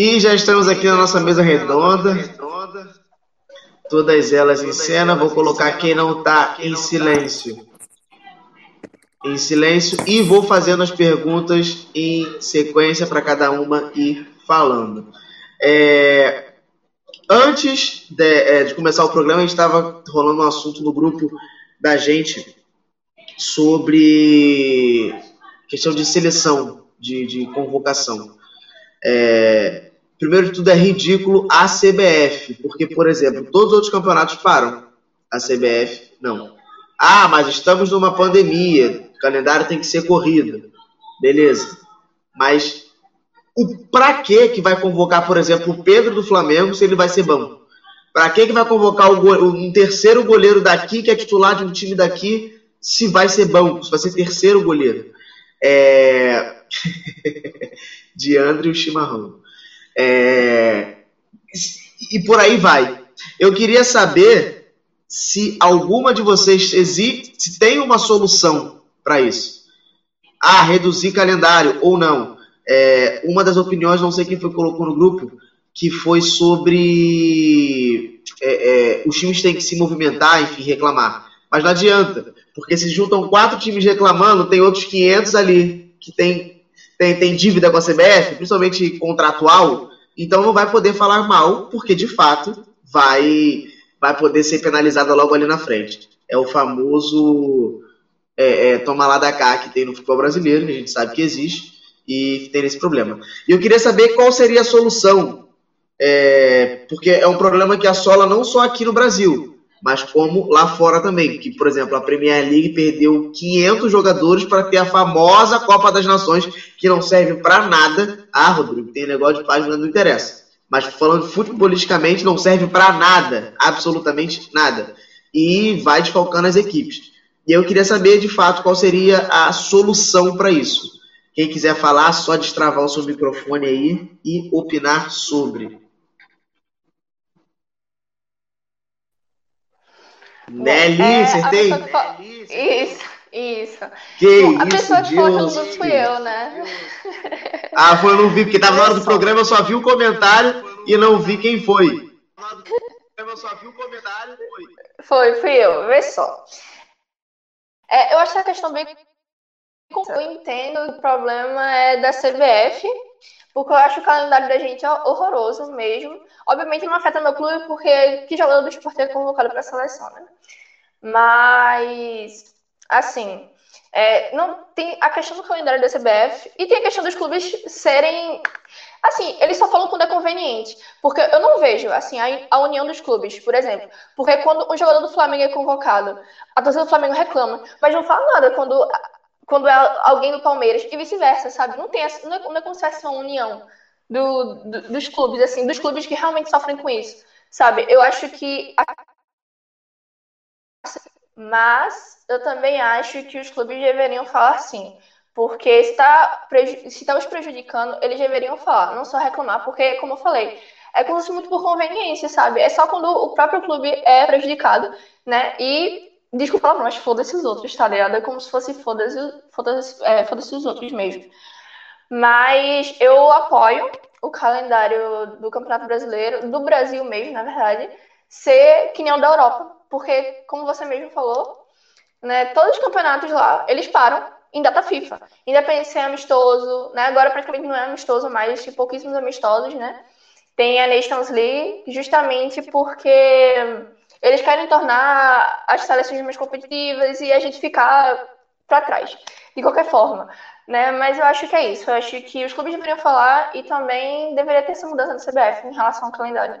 E já estamos aqui na nossa mesa redonda. Todas elas em cena. Vou colocar quem não está em silêncio. Em silêncio. E vou fazendo as perguntas em sequência para cada uma ir falando. É, antes de, é, de, começar o programa, a gente estava rolando um assunto no grupo da gente sobre questão de seleção, de, de convocação. É, primeiro de tudo, é ridículo a CBF, porque, por exemplo, todos os outros campeonatos param. A CBF, não. Ah, mas estamos numa pandemia, o calendário tem que ser corrido. Beleza. Mas o pra que que vai convocar, por exemplo, o Pedro do Flamengo se ele vai ser banco? Pra que que vai convocar o, um terceiro goleiro daqui, que é titular de um time daqui, se vai ser banco, se vai ser terceiro goleiro? É... de André o Chimarrão. É... E por aí vai. Eu queria saber se alguma de vocês existe, se tem uma solução para isso. Ah, reduzir calendário ou não. É, uma das opiniões, não sei quem foi colocou no grupo, que foi sobre é, é, os times têm que se movimentar, enfim, reclamar. Mas não adianta, porque se juntam quatro times reclamando, tem outros 500 ali que tem, tem, tem dívida com a CBF, principalmente contratual, então não vai poder falar mal, porque de fato vai, vai poder ser penalizada logo ali na frente. É o famoso é, é, toma lá da cá que tem no futebol brasileiro, que a gente sabe que existe, e tem esse problema. E eu queria saber qual seria a solução, é, porque é um problema que assola não só aqui no Brasil, mas como lá fora também. Que, por exemplo, a Premier League perdeu 500 jogadores para ter a famosa Copa das Nações, que não serve para nada. Ah, Rodrigo, tem negócio de página, não interessa. Mas falando futebolisticamente, não serve para nada, absolutamente nada. E vai desfalcando as equipes. E eu queria saber, de fato, qual seria a solução para isso. Quem quiser falar, só destravar o seu microfone aí e opinar sobre. Nelly, é, acertei? Isso, isso. Que Bom, a isso, pessoa que falou que fui eu, né? Ah, foi, eu não vi, porque tava na hora do programa, eu só vi o comentário e não vi quem foi. Eu só vi o comentário foi. Foi, fui eu, vê só. É, eu acho que a questão bem. Eu entendo que o problema é da CBF, porque eu acho o calendário da gente horroroso mesmo. Obviamente não afeta meu clube, porque que jogador do esporte é convocado para a seleção, né? Mas, assim, é, não tem a questão do calendário da CBF e tem a questão dos clubes serem. Assim, eles só falam quando é conveniente. Porque eu não vejo, assim, a, a união dos clubes, por exemplo. Porque quando um jogador do Flamengo é convocado, a torcida do Flamengo reclama, mas não fala nada quando quando é alguém do Palmeiras e vice-versa, sabe? Não tem essa, não é, não é como se uma união do, do, dos clubes, assim, dos clubes que realmente sofrem com isso, sabe? Eu acho que. Mas eu também acho que os clubes deveriam falar sim. Porque está se tá os prejudicando, eles deveriam falar, não só reclamar, porque, como eu falei, é como se muito por conveniência, sabe? É só quando o próprio clube é prejudicado, né? E Desculpa, mas foda-se os outros, tá ligado? É como se fosse foda-se foda é, foda os outros mesmo. Mas eu apoio o calendário do Campeonato Brasileiro, do Brasil mesmo, na verdade, ser que nem o da Europa. Porque, como você mesmo falou, né, todos os campeonatos lá, eles param em data FIFA. Independente se é amistoso, né? Agora praticamente não é amistoso mais, tem pouquíssimos amistosos, né? Tem a Nations League, justamente porque eles querem tornar as seleções mais competitivas e a gente ficar para trás, de qualquer forma. Né? Mas eu acho que é isso. Eu acho que os clubes deveriam falar e também deveria ter essa mudança do CBF em relação ao calendário.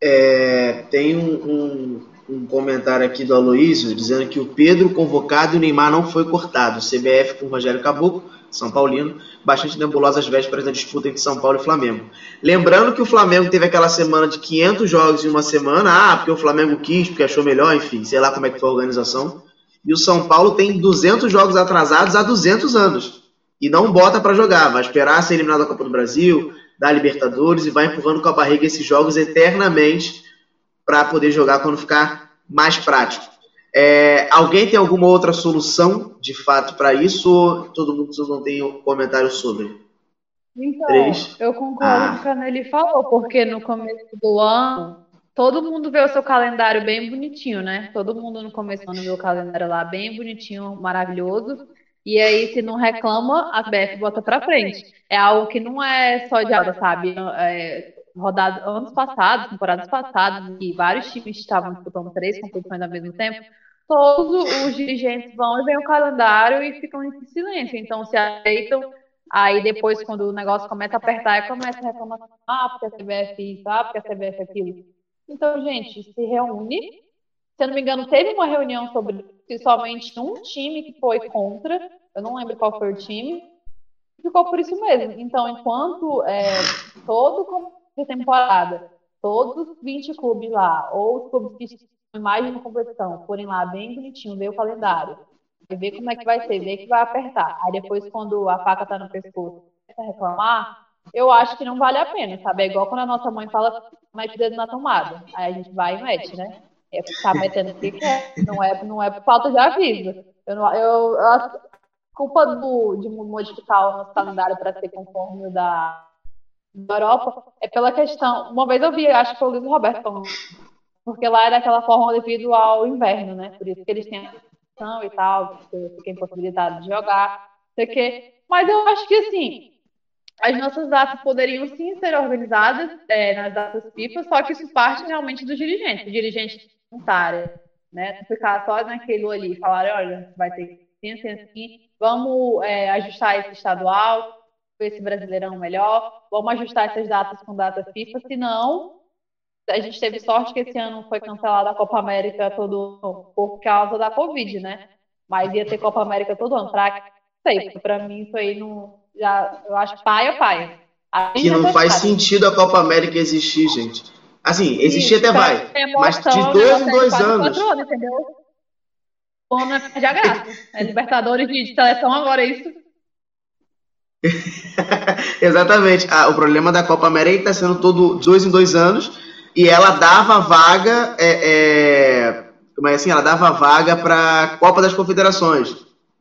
É, tem um, um, um, comentário aqui do Aloysio dizendo que o Pedro convocado e o Neymar não foi cortado. CBF com o Rogério Caboclo são Paulino, bastante nebulosa às vésperas da disputa entre São Paulo e Flamengo. Lembrando que o Flamengo teve aquela semana de 500 jogos em uma semana, ah, porque o Flamengo quis, porque achou melhor, enfim, sei lá como é que foi a organização. E o São Paulo tem 200 jogos atrasados há 200 anos. E não bota para jogar, vai esperar ser eliminado da Copa do Brasil, da Libertadores e vai empurrando com a barriga esses jogos eternamente para poder jogar quando ficar mais prático. É, alguém tem alguma outra solução de fato para isso ou todo mundo não tem um comentário sobre? Então, Três. eu concordo ah. com o que a Nelly falou, porque no começo do ano, todo mundo vê o seu calendário bem bonitinho, né? Todo mundo no começo do ano vê o calendário lá bem bonitinho, maravilhoso. E aí, se não reclama, a BF bota pra frente. É algo que não é só de alta, sabe? É, rodado, anos passados, temporadas passadas, que vários times estavam disputando três competições ao mesmo tempo, todos os dirigentes vão e veem o calendário e ficam em silêncio. Então, se aceitam Aí depois, quando o negócio começa a apertar, começa a reclamar, ah, porque a CBF isso, ah, porque a CBF aquilo. Então, gente, se reúne. Se eu não me engano, teve uma reunião sobre se somente um time que foi contra, eu não lembro qual foi o time, ficou por isso mesmo. Então, enquanto é, todo de temporada, todos os 20 clubes lá, ou os clubes que mais uma competição, forem lá bem bonitinho, ver o calendário, ver como é que vai ser, ver que vai apertar. Aí depois, quando a faca tá no pescoço, reclamar, eu acho que não vale a pena, sabe? É igual quando a nossa mãe fala, mete o dedo na tomada. Aí a gente vai e mete, né? É ficar metendo o que quer, não é, não é por falta de aviso. Eu, não, eu, a culpa do, de modificar o nosso calendário para ser conforme o da, da Europa é pela questão. Uma vez eu vi, acho que foi o Luiz Roberto falando, porque lá é daquela forma devido ao inverno, né? Por isso que eles têm e tal, porque fiquei impossibilitado de jogar, sei que. Mas eu acho que assim, as nossas datas poderiam sim ser organizadas é, nas datas FIFA, só que isso parte realmente dos dirigentes, do dirigente voluntário, né? Ficar só naquilo ali e falar, olha, vai ter assim, assim, assim, vamos é, ajustar esse estadual, esse brasileirão melhor, vamos ajustar essas datas com data FIFA, senão a gente teve sorte que esse ano foi cancelada a Copa América todo por causa da Covid, né? Mas ia ter Copa América todo ano. Pra, sei, pra mim isso aí não. Já, eu acho paia, paia. Que não faz sentido a Copa América existir, gente. Assim, existir até vai. mas de dois em dois anos. anos entendeu? Não é perde a graça. É Libertadores de seleção agora, é isso. Exatamente. Ah, o problema da Copa América está sendo todo dois em dois anos e ela dava vaga, é, é, é assim, ela dava vaga para a Copa das Confederações,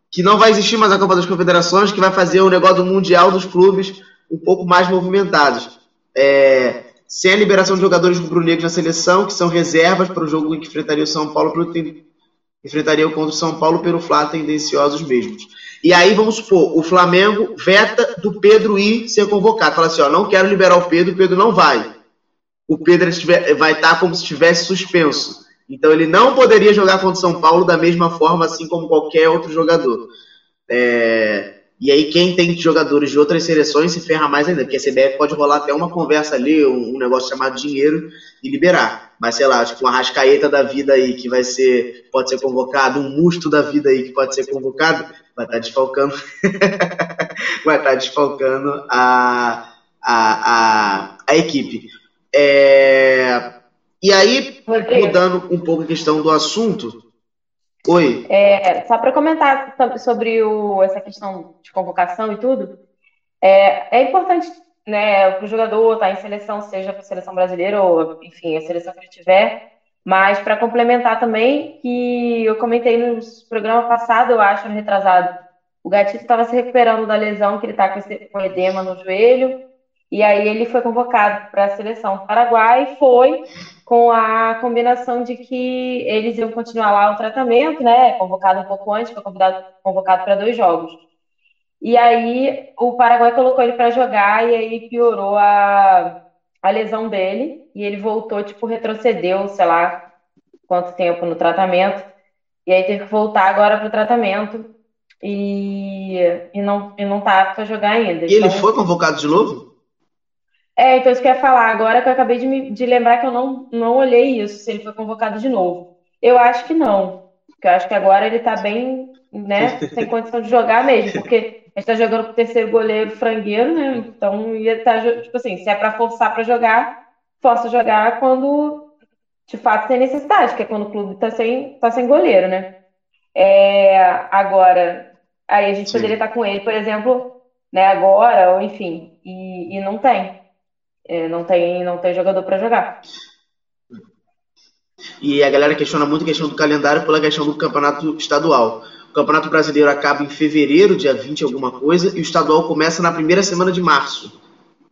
que não vai existir mais a Copa das Confederações, que vai fazer o negócio do mundial dos clubes um pouco mais movimentados. É, sem a liberação de jogadores rubro-negros na seleção, que são reservas para o jogo em que enfrentaria o São Paulo pelo enfrentaria contra o São Paulo pelo Flá tendenciosos mesmos. E aí vamos supor, o Flamengo veta do Pedro ir ser convocado. Fala assim, ó, não quero liberar o Pedro, o Pedro não vai o Pedro vai estar como se estivesse suspenso. Então ele não poderia jogar contra o São Paulo da mesma forma, assim como qualquer outro jogador. É... E aí quem tem jogadores de outras seleções se ferra mais ainda, porque a CBF pode rolar até uma conversa ali, um, negócio chamado dinheiro e liberar. Mas sei lá, tipo uma rascaeta da vida aí que vai ser, pode ser convocado, um musto da vida aí que pode ser convocado, vai estar desfalcando, vai estar desfalcando a, a, a, a equipe. É... E aí, mudando um pouco a questão do assunto. Oi. É, só para comentar sobre o, essa questão de convocação e tudo, é, é importante né, para o jogador estar tá em seleção, seja para a seleção brasileira ou, enfim, a seleção que ele tiver, mas para complementar também, que eu comentei no programa passado, eu acho, no retrasado, o Gatito estava se recuperando da lesão, que ele está com, com edema no joelho, e aí ele foi convocado para a seleção do Paraguai e foi com a combinação de que eles iam continuar lá o tratamento, né? Convocado um pouco antes, foi convocado para dois jogos. E aí o Paraguai colocou ele para jogar e aí piorou a, a lesão dele e ele voltou, tipo, retrocedeu, sei lá quanto tempo no tratamento. E aí teve que voltar agora para o tratamento e, e, não, e não tá apto a jogar ainda. E então, ele foi convocado de novo? É, então isso que eu ia falar agora que eu acabei de, me, de lembrar que eu não, não olhei isso, se ele foi convocado de novo. Eu acho que não. Porque eu acho que agora ele tá bem, né, sem condição de jogar mesmo, porque a gente tá jogando com o terceiro goleiro frangueiro, né? Então ia estar, tá, tipo assim, se é para forçar para jogar, posso jogar quando de fato tem necessidade, que é quando o clube tá sem, tá sem goleiro, né? É, agora, aí a gente Sim. poderia estar tá com ele, por exemplo, né, agora, ou enfim, e, e não tem. É, não, tem, não tem jogador para jogar. E a galera questiona muito a questão do calendário pela questão do campeonato estadual. O Campeonato Brasileiro acaba em fevereiro, dia 20 alguma coisa, e o estadual começa na primeira semana de março.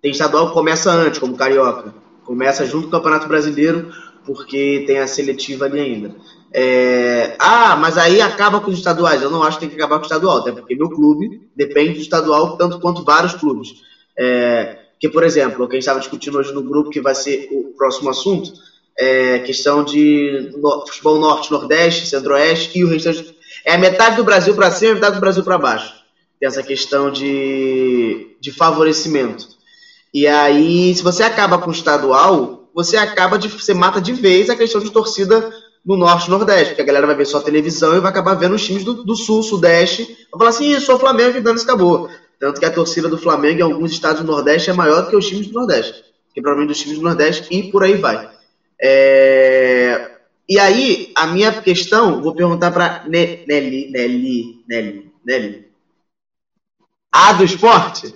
Tem estadual que começa antes, como Carioca. Começa junto com o Campeonato Brasileiro, porque tem a seletiva ali ainda. É... Ah, mas aí acaba com os estaduais. Eu não acho que tem que acabar com o estadual, até porque meu clube depende do estadual tanto quanto vários clubes. É... Que, por exemplo, o que a gente estava discutindo hoje no grupo, que vai ser o próximo assunto, é questão de futebol norte, nordeste, centro-oeste e o restante. É metade do Brasil para cima e metade do Brasil para baixo. Tem essa questão de, de favorecimento. E aí, se você acaba com o estadual, você acaba de. Você mata de vez a questão de torcida no norte nordeste, porque a galera vai ver só televisão e vai acabar vendo os times do, do sul, sudeste. Vai falar assim, sou Flamengo e dando acabou. Tanto que a torcida do Flamengo em alguns estados do Nordeste é maior do que os times do Nordeste. Que provavelmente os times do Nordeste e por aí vai. É... E aí, a minha questão, vou perguntar para Nelly, Nelly, Nelly, Nelly. A do esporte,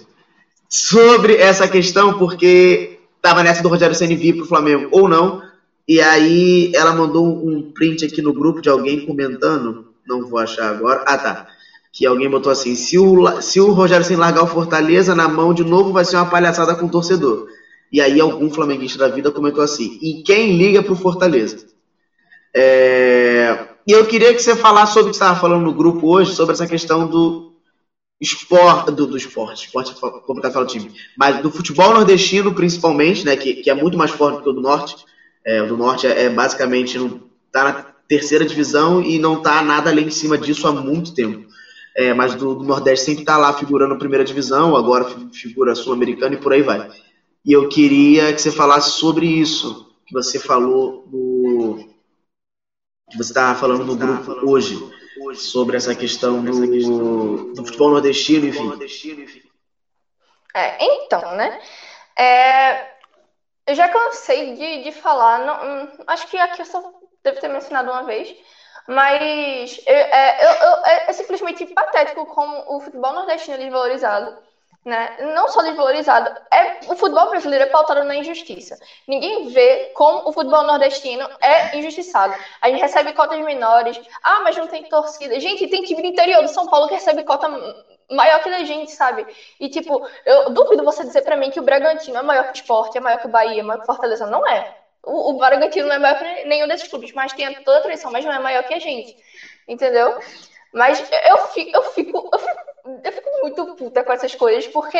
sobre essa questão, porque tava nessa do Rogério Senna vir pro Flamengo ou não. E aí ela mandou um print aqui no grupo de alguém comentando, não vou achar agora. Ah, tá. Que alguém botou assim: se o, se o Rogério sem largar o Fortaleza na mão de novo, vai ser uma palhaçada com o torcedor. E aí algum flamenguista da vida comentou assim: e quem liga pro Fortaleza? É... E eu queria que você falasse sobre o que você estava falando no grupo hoje, sobre essa questão do esporte, do, do esporte, esporte é falar o time, mas do futebol nordestino principalmente, né, que, que é muito mais forte do que o do norte. É, o do norte é, é basicamente não tá na terceira divisão e não tá nada além de cima disso há muito tempo. É, mas do, do Nordeste sempre tá lá figurando primeira divisão, agora figura sul-americana e por aí vai. E eu queria que você falasse sobre isso que você falou no que você estava falando no grupo hoje sobre essa questão do, do futebol nordestino, enfim. É, então, né? É, eu já cansei de, de falar, não, hum, acho que aqui eu só devo ter mencionado uma vez, mas é, eu, eu, é, é simplesmente patético como o futebol nordestino é desvalorizado né? Não só desvalorizado, é o futebol brasileiro é pautado na injustiça. Ninguém vê como o futebol nordestino é injustiçado. A gente recebe cotas menores. Ah, mas não tem torcida. Gente, tem time do interior do São Paulo que recebe cota maior que a gente, sabe? E tipo, eu duvido você dizer para mim que o Bragantino é maior que o Sport, é maior que o Bahia, é maior que o Fortaleza. Não é. O, o não é maior que nenhum desses clubes, mas tem toda a tradição, mas não é maior que a gente. Entendeu? Mas eu fico, eu fico, eu fico eu fico muito puta com essas coisas, porque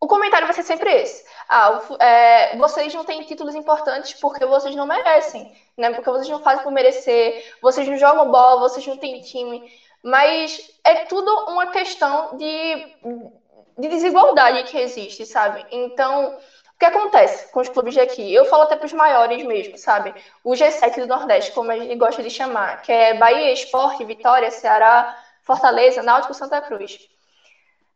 o comentário vai ser sempre esse. Ah, é, vocês não têm títulos importantes porque vocês não merecem, né? Porque vocês não fazem por merecer, vocês não jogam bola, vocês não têm time. Mas é tudo uma questão de, de desigualdade que existe, sabe? Então, que acontece com os clubes de aqui? Eu falo até para os maiores mesmo, sabe? O G7 do Nordeste, como a gente gosta de chamar, que é Bahia, Esporte, Vitória, Ceará, Fortaleza, Náutico Santa Cruz.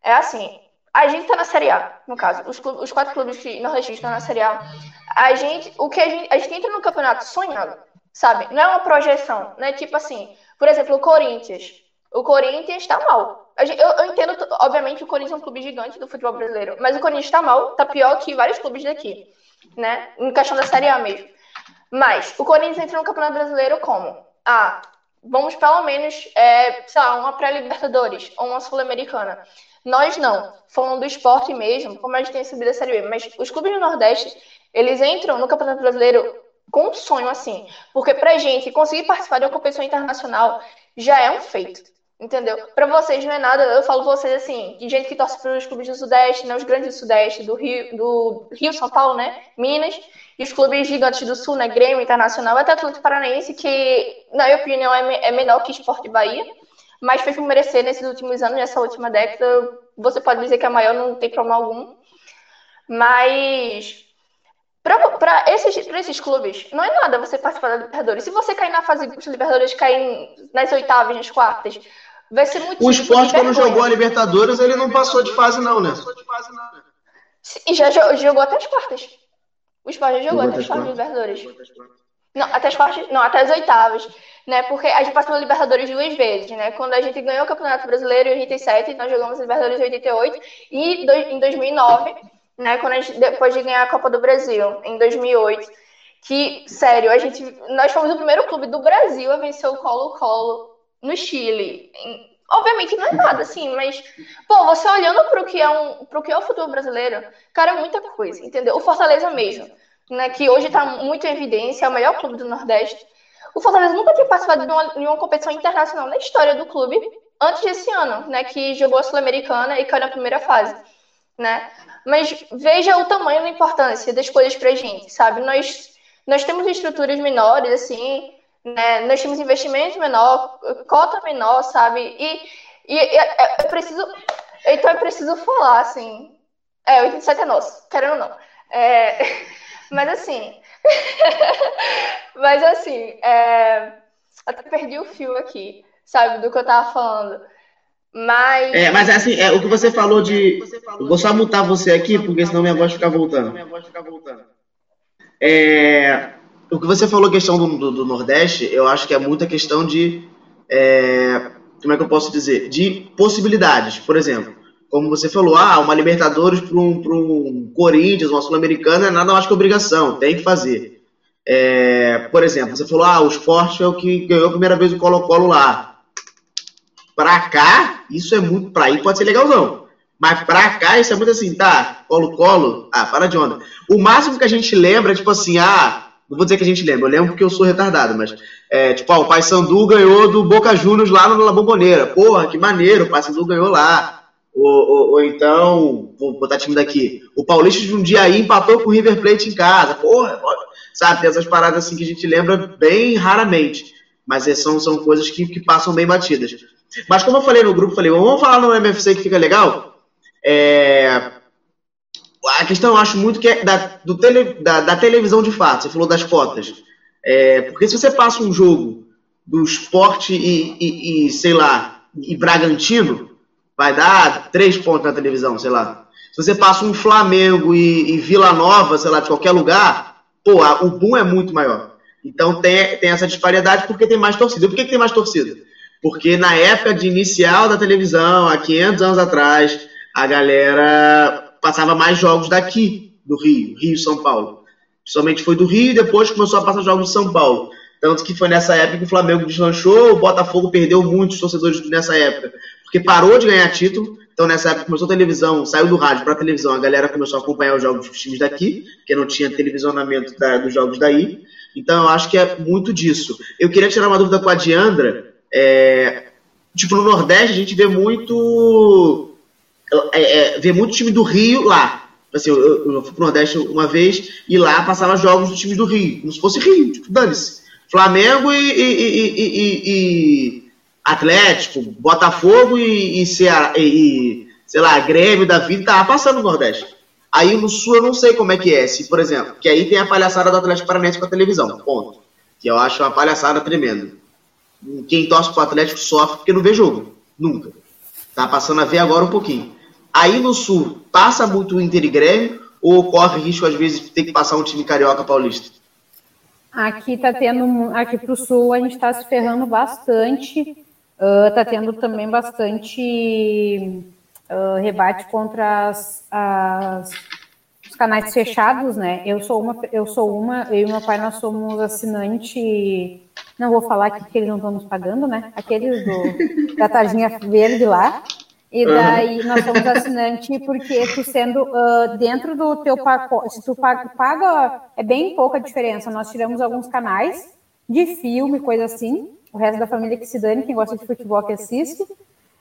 É assim, a gente tá na Série A, no caso, os, clubes, os quatro clubes que nordestinos estão na Série A. A gente, o que a gente, a gente entra no campeonato sonhando, sabe? Não é uma projeção, né? Tipo assim, por exemplo, o Corinthians. O Corinthians está mal. Eu, eu, entendo, obviamente, o Corinthians é um clube gigante do futebol brasileiro, mas o Corinthians está mal, tá pior que vários clubes daqui, né? Em questão da Série A mesmo. Mas o Corinthians entra no Campeonato Brasileiro como? Ah, vamos pelo menos, é, sei lá, uma pré-Libertadores ou uma Sul-Americana. Nós não, falando do esporte mesmo, como a gente tem subido a Série B, mas os clubes do Nordeste, eles entram no Campeonato Brasileiro com um sonho assim, porque pra gente conseguir participar de uma competição internacional já é um feito. Entendeu? Para vocês não é nada, eu falo vocês assim, de gente que torce para os clubes do Sudeste, né, os grandes do Sudeste, do Rio, do Rio, São Paulo, né, Minas, e os clubes gigantes do Sul, né, Grêmio, Internacional, até Atlético Paranaense, que, na minha opinião, é, é menor que Esporte Bahia, mas fez merecer nesses últimos anos, nessa última década, você pode dizer que é maior, não tem problema algum. Mas para esses, esses clubes, não é nada você participar da Libertadores. Se você cair na fase de Libertadores, cair nas oitavas, nas quartas, vai ser O esporte, quando jogou a Libertadores, ele não passou de fase, não, né? E já jogou até as quartas. O Sport já jogou até as quartas de Libertadores. Não, até as quartas, não, até as oitavas, né? Porque a gente passou na Libertadores duas vezes, né? Quando a gente ganhou o Campeonato Brasileiro em 87, nós jogamos a Libertadores em 88 e em 2009, né, quando a gente depois de ganhar a Copa do Brasil em 2008, que sério, a gente nós fomos o primeiro clube do Brasil a vencer o Colo-Colo no Chile. Obviamente não é nada, assim, mas, pô, você olhando para o que é um, pro que é o futebol brasileiro, cara, é muita coisa, entendeu? O Fortaleza mesmo, né, que hoje está muito em evidência, é o melhor clube do Nordeste. O Fortaleza nunca tinha participado de uma, de uma competição internacional na história do clube antes desse ano, né, que jogou a Sul-Americana e caiu na primeira fase, né? Mas veja o tamanho da importância das coisas pra gente, sabe? Nós, nós temos estruturas menores, assim, né? Nós temos investimentos menor, cota menor, sabe? E, e, e é, preciso. Então é preciso falar, assim. É, 87 é nosso, querendo ou não. É, mas assim. mas assim, é, até perdi o fio aqui, sabe, do que eu tava falando. Mas. É, mas assim, é, o que você falou de. Eu vou só mutar você aqui, porque senão minha voz fica voltando. É, o que você falou, questão do, do, do, Nordeste, eu acho que é muita questão de. É, como é que eu posso dizer? De possibilidades. Por exemplo, como você falou, ah, uma Libertadores para um, um Corinthians, uma Sul-Americana, é nada mais que obrigação, tem que fazer. É, por exemplo, você falou, ah, o esporte é o que ganhou a primeira vez o Colo-Colo lá. Pra cá, isso é muito. Pra aí pode ser legalzão. Mas pra cá, isso é muito assim, tá? Colo-colo. Ah, para de onda. O máximo que a gente lembra é tipo assim, ah. Não vou dizer que a gente lembra, eu lembro porque eu sou retardado, mas. É, tipo, ah, o Pai Sandu ganhou do Boca Juniors lá na Bomboneira. Porra, que maneiro, o Pai Sandu ganhou lá. Ou, ou, ou, então, vou botar time daqui. O Paulista de um dia aí empatou com o River Plate em casa. Porra, sabe? Tem essas paradas assim que a gente lembra bem raramente. Mas é, são, são coisas que, que passam bem batidas. Mas como eu falei no grupo, falei, vamos falar no MFC que fica legal. É... A questão eu acho muito que é da, do tele, da, da televisão de fato. Você falou das cotas. É... Porque se você passa um jogo do esporte e, e, e, sei lá, e Bragantino, vai dar três pontos na televisão, sei lá. Se você passa um Flamengo e, e Vila Nova, sei lá, de qualquer lugar, pô, o boom é muito maior. Então tem, tem essa disparidade porque tem mais torcida. Por que, que tem mais torcida? Porque na época de inicial da televisão, há 500 anos atrás, a galera passava mais jogos daqui, do Rio, Rio-São Paulo. Somente foi do Rio e depois começou a passar jogos de São Paulo. Tanto que foi nessa época que o Flamengo deslanchou, o Botafogo perdeu muitos torcedores nessa época, porque parou de ganhar título. Então, nessa época, começou a televisão, saiu do rádio para a televisão, a galera começou a acompanhar os jogos dos times daqui, porque não tinha televisionamento da, dos jogos daí. Então, eu acho que é muito disso. Eu queria tirar uma dúvida com a Diandra, é, tipo, no Nordeste a gente vê muito. É, é, vê muito time do Rio lá. Assim, eu, eu, fui pro Nordeste uma vez e lá passava jogos do time do Rio, como se fosse Rio, tipo, dane-se. Flamengo e, e, e, e, Atlético, Botafogo e, Ceará, e, sei lá, Grêmio da vida tava passando no Nordeste. Aí no Sul eu não sei como é que é, se, por exemplo, que aí tem a palhaçada do Atlético Paranaense com a televisão, ponto. Que eu acho uma palhaçada tremenda quem torce pro Atlético sofre porque não vê jogo. Nunca. Tá passando a ver agora um pouquinho. Aí no Sul, passa muito Inter e Grêmio ou corre risco, às vezes, de ter que passar um time carioca paulista? Aqui tá tendo, aqui pro Sul, a gente tá se ferrando bastante. Uh, tá tendo também bastante uh, rebate contra as, as, os canais fechados, né? Eu sou uma, eu sou uma, eu e meu pai nós somos assinante não vou falar aqui que eles não estão nos pagando, né? Aqueles do, da tarjinha verde lá. E daí nós somos assinante porque tu sendo uh, dentro do teu pacote, se tu paga, é bem pouca diferença. Nós tiramos alguns canais de filme, coisa assim. O resto da família que se dane, quem gosta de futebol que assiste.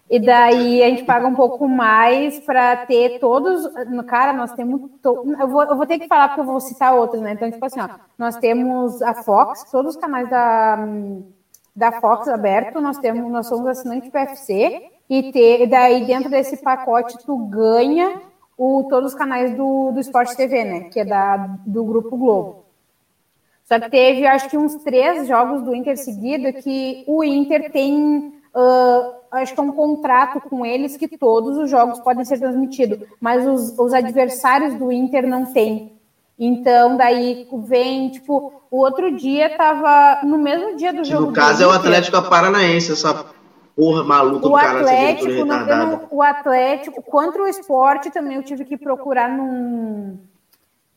E daí a gente paga um pouco mais para ter todos. Cara, nós temos. To... Eu, vou, eu vou ter que falar porque eu vou citar outros, né? Então, tipo assim, ó, nós temos a Fox, todos os canais da, da Fox aberto, nós temos, nós somos assinantes PFC, e ter, daí dentro desse pacote tu ganha o, todos os canais do, do Sport TV, né? Que é da, do Grupo Globo. Só que teve, acho que uns três jogos do Inter seguido que o Inter tem. Uh, acho que é um contrato com eles que todos os jogos podem ser transmitidos, mas os, os adversários do Inter não têm. Então, daí vem, tipo, o outro dia tava no mesmo dia do jogo. No caso, é o Atlético Paranaense, essa porra maluca o do cara Atlético, O Atlético, contra o esporte também eu tive que procurar num.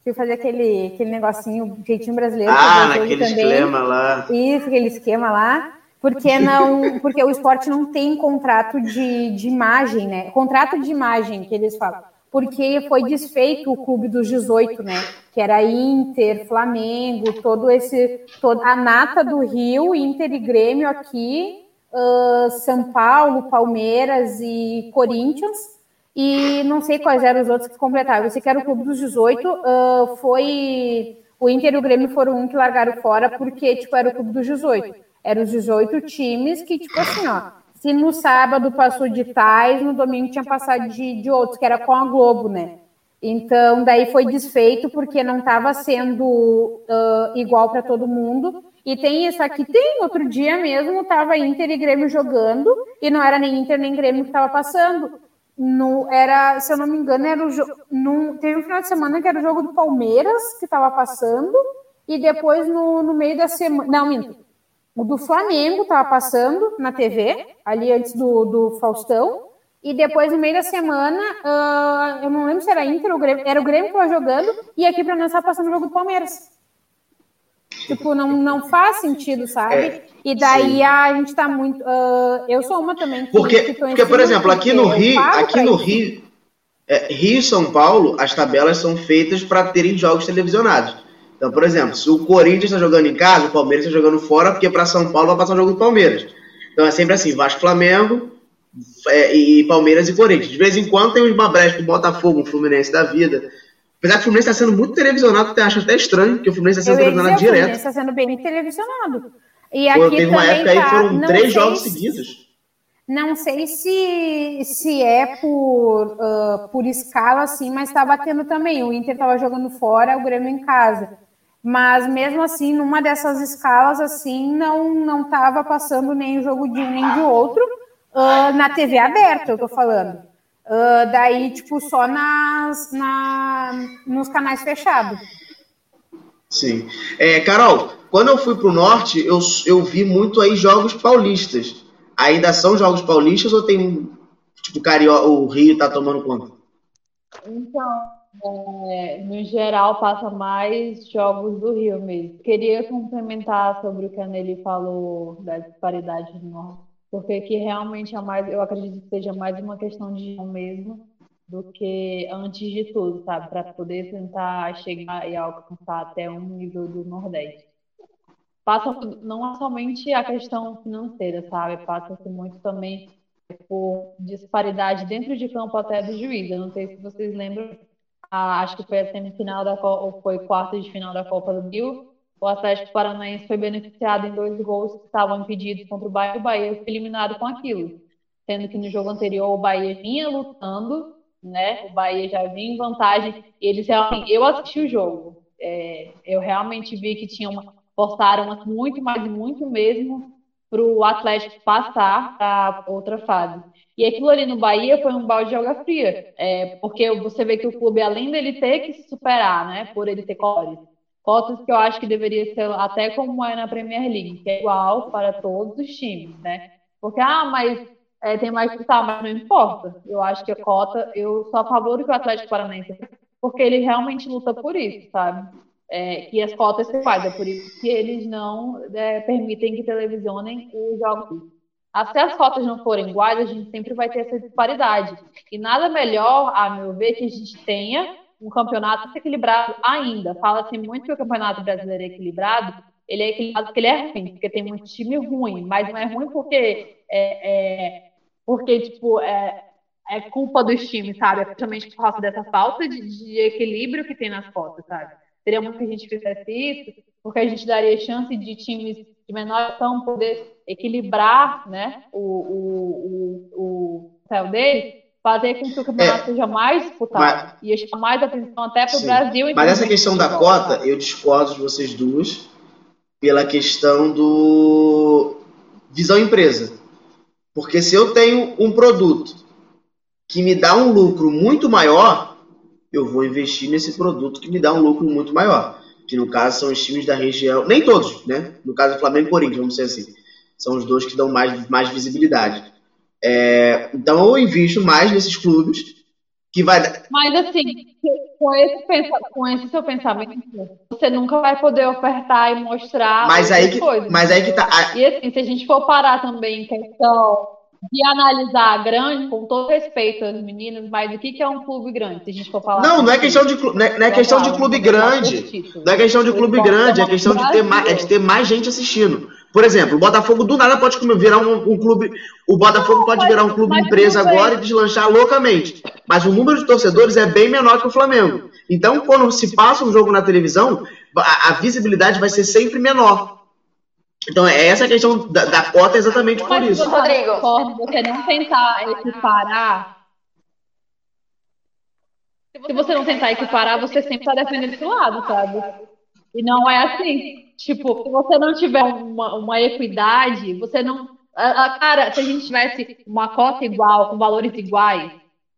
Tive que fazer aquele, aquele negocinho, jeitinho brasileiro. Ah, naquele também. esquema lá. Isso, aquele esquema lá Porque não, porque o esporte não tem contrato de, de imagem, né? Contrato de imagem que eles falam. Porque foi desfeito o clube dos 18, né? Que era Inter, Flamengo, todo esse, toda a nata do Rio, Inter e Grêmio aqui, uh, São Paulo, Palmeiras e Corinthians. E não sei quais eram os outros que completavam. Eu sei que era o clube dos 18. Uh, foi o Inter e o Grêmio foram um que largaram fora porque tipo era o clube dos 18 eram os 18 times que, tipo assim, ó, se no sábado passou de tais, no domingo tinha passado de, de outros, que era com a Globo, né? Então, daí foi desfeito porque não estava sendo uh, igual para todo mundo. E tem isso aqui, tem outro dia mesmo, estava Inter e Grêmio jogando, e não era nem Inter nem Grêmio que estava passando. No, era, se eu não me engano, era o no, teve um final de semana que era o jogo do Palmeiras que estava passando, e depois no, no meio da semana. Não, minto. O do Flamengo estava passando na TV, ali antes do, do Faustão. E depois, no meio da semana, uh, eu não lembro se era Inter ou Grêmio, era o Grêmio que estava jogando, e aqui para nós estava passando o jogo do Palmeiras. Tipo, não, não faz sentido, sabe? É, e daí sim. a gente está muito. Uh, eu sou uma também. Que, porque, que porque por exemplo, aqui no Rio, aqui no Rio, é, Rio e São Paulo, as tabelas são feitas para terem jogos televisionados. Então, por exemplo, se o Corinthians está jogando em casa, o Palmeiras está jogando fora, porque para São Paulo vai passar o jogo do Palmeiras. Então é sempre assim, Vasco Flamengo é, e Palmeiras e Corinthians. De vez em quando tem uns babrescos do Botafogo, um Fluminense da vida. Apesar que o Fluminense está sendo muito televisionado, eu acho até estranho, porque o Fluminense está sendo televisionado direto. O Fluminense está sendo bem televisionado. E aqui Pô, teve uma época tá, aí que foram três jogos se, seguidos. Não sei se, se é por, uh, por escala, assim, mas está batendo também. O Inter estava jogando fora, o Grêmio em casa mas mesmo assim, numa dessas escalas, assim, não não estava passando nem o jogo de um nem de outro uh, na TV aberta, eu tô falando. Uh, daí, tipo, só nas, na, nos canais fechados. Sim. É, Carol, quando eu fui pro norte, eu, eu vi muito aí jogos paulistas. Ainda são jogos paulistas ou tem, tipo, Carioca, o Rio tá tomando conta? Então, é, no geral, passa mais jogos do Rio mesmo. Queria complementar sobre o que a Nelly falou da disparidade no norte, porque que realmente é mais, eu acredito que seja mais uma questão de um mesmo do que antes de tudo, sabe? Para poder tentar chegar e alcançar até um nível do Nordeste. Passa não é somente a questão financeira, sabe? Passa-se muito também por disparidade dentro de campo até do juiz. Eu não sei se vocês lembram a, acho que foi a semifinal da ou foi quarta de final da Copa do Rio. O Atlético Paranaense foi beneficiado em dois gols que estavam impedidos contra o Bahia. O Bahia foi eliminado com aquilo, sendo que no jogo anterior o Bahia vinha lutando, né? O Bahia já vinha em vantagem. Eles realmente, eu assisti o jogo, é, eu realmente vi que tinha uma, forçaram muito, mas muito mesmo para o Atlético passar para outra fase. E aquilo ali no Bahia foi um balde de água fria, é, porque você vê que o clube, além dele ter que se superar, né, por ele ter cotas, cotas que eu acho que deveria ser até como é na Premier League, que é igual para todos os times, né? Porque, ah, mas é, tem mais que tá, mas não importa. Eu acho que a cota, eu sou a favor do que o Atlético Paranaense, porque ele realmente luta por isso, sabe? É, que as cotas sejam iguais, é por isso que eles não é, permitem que televisionem os jogos se as cotas não forem iguais, a gente sempre vai ter essa disparidade. E nada melhor, a meu ver, que a gente tenha um campeonato equilibrado ainda. Fala-se muito que o campeonato brasileiro é equilibrado, ele é equilibrado porque ele é ruim, porque tem muito time ruim, mas não é ruim porque é, é porque tipo é, é, culpa dos times, sabe? É principalmente por causa dessa falta de, de equilíbrio que tem nas cotas, sabe? Seria muito que a gente fizesse isso, porque a gente daria chance de times de menor ação poder equilibrar né, o, o, o, o céu dele, fazer com que o campeonato é, seja mais disputado mas, e chamar mais atenção até para o Brasil. Mas essa questão da cota, eu discordo de vocês duas pela questão do visão empresa. Porque se eu tenho um produto que me dá um lucro muito maior, eu vou investir nesse produto que me dá um lucro muito maior. Que no caso são os times da região, nem todos, né? No caso Flamengo e Corinthians, vamos dizer assim são os dois que dão mais, mais visibilidade. É, então eu invisto mais nesses clubes que vai. Mas assim, com esse, com esse seu pensamento, você nunca vai poder ofertar e mostrar mas aí que, coisas. Mas aí que tá. E assim, se a gente for parar também em questão de analisar grande, com todo respeito às meninas, mas o que é um clube grande? Se a gente for falar. Não, não é questão de, não é, não é questão de clube grande. Não é questão de clube grande, é questão de ter, mais, é de ter mais gente assistindo. Por exemplo, o Botafogo do nada pode virar um, um clube. O Botafogo não, pode virar um clube empresa agora e deslanchar loucamente. Mas o número de torcedores é bem menor que o Flamengo. Então, quando se passa um jogo na televisão, a, a visibilidade vai ser sempre menor. Então, é essa a questão da, da cota exatamente por isso. Rodrigo, você não tentar equiparar. Se você não tentar equiparar, você sempre está defendendo esse lado, sabe? E não é assim. Tipo, se você não tiver uma, uma equidade, você não. A, a, cara, se a gente tivesse uma cota igual, com valores iguais,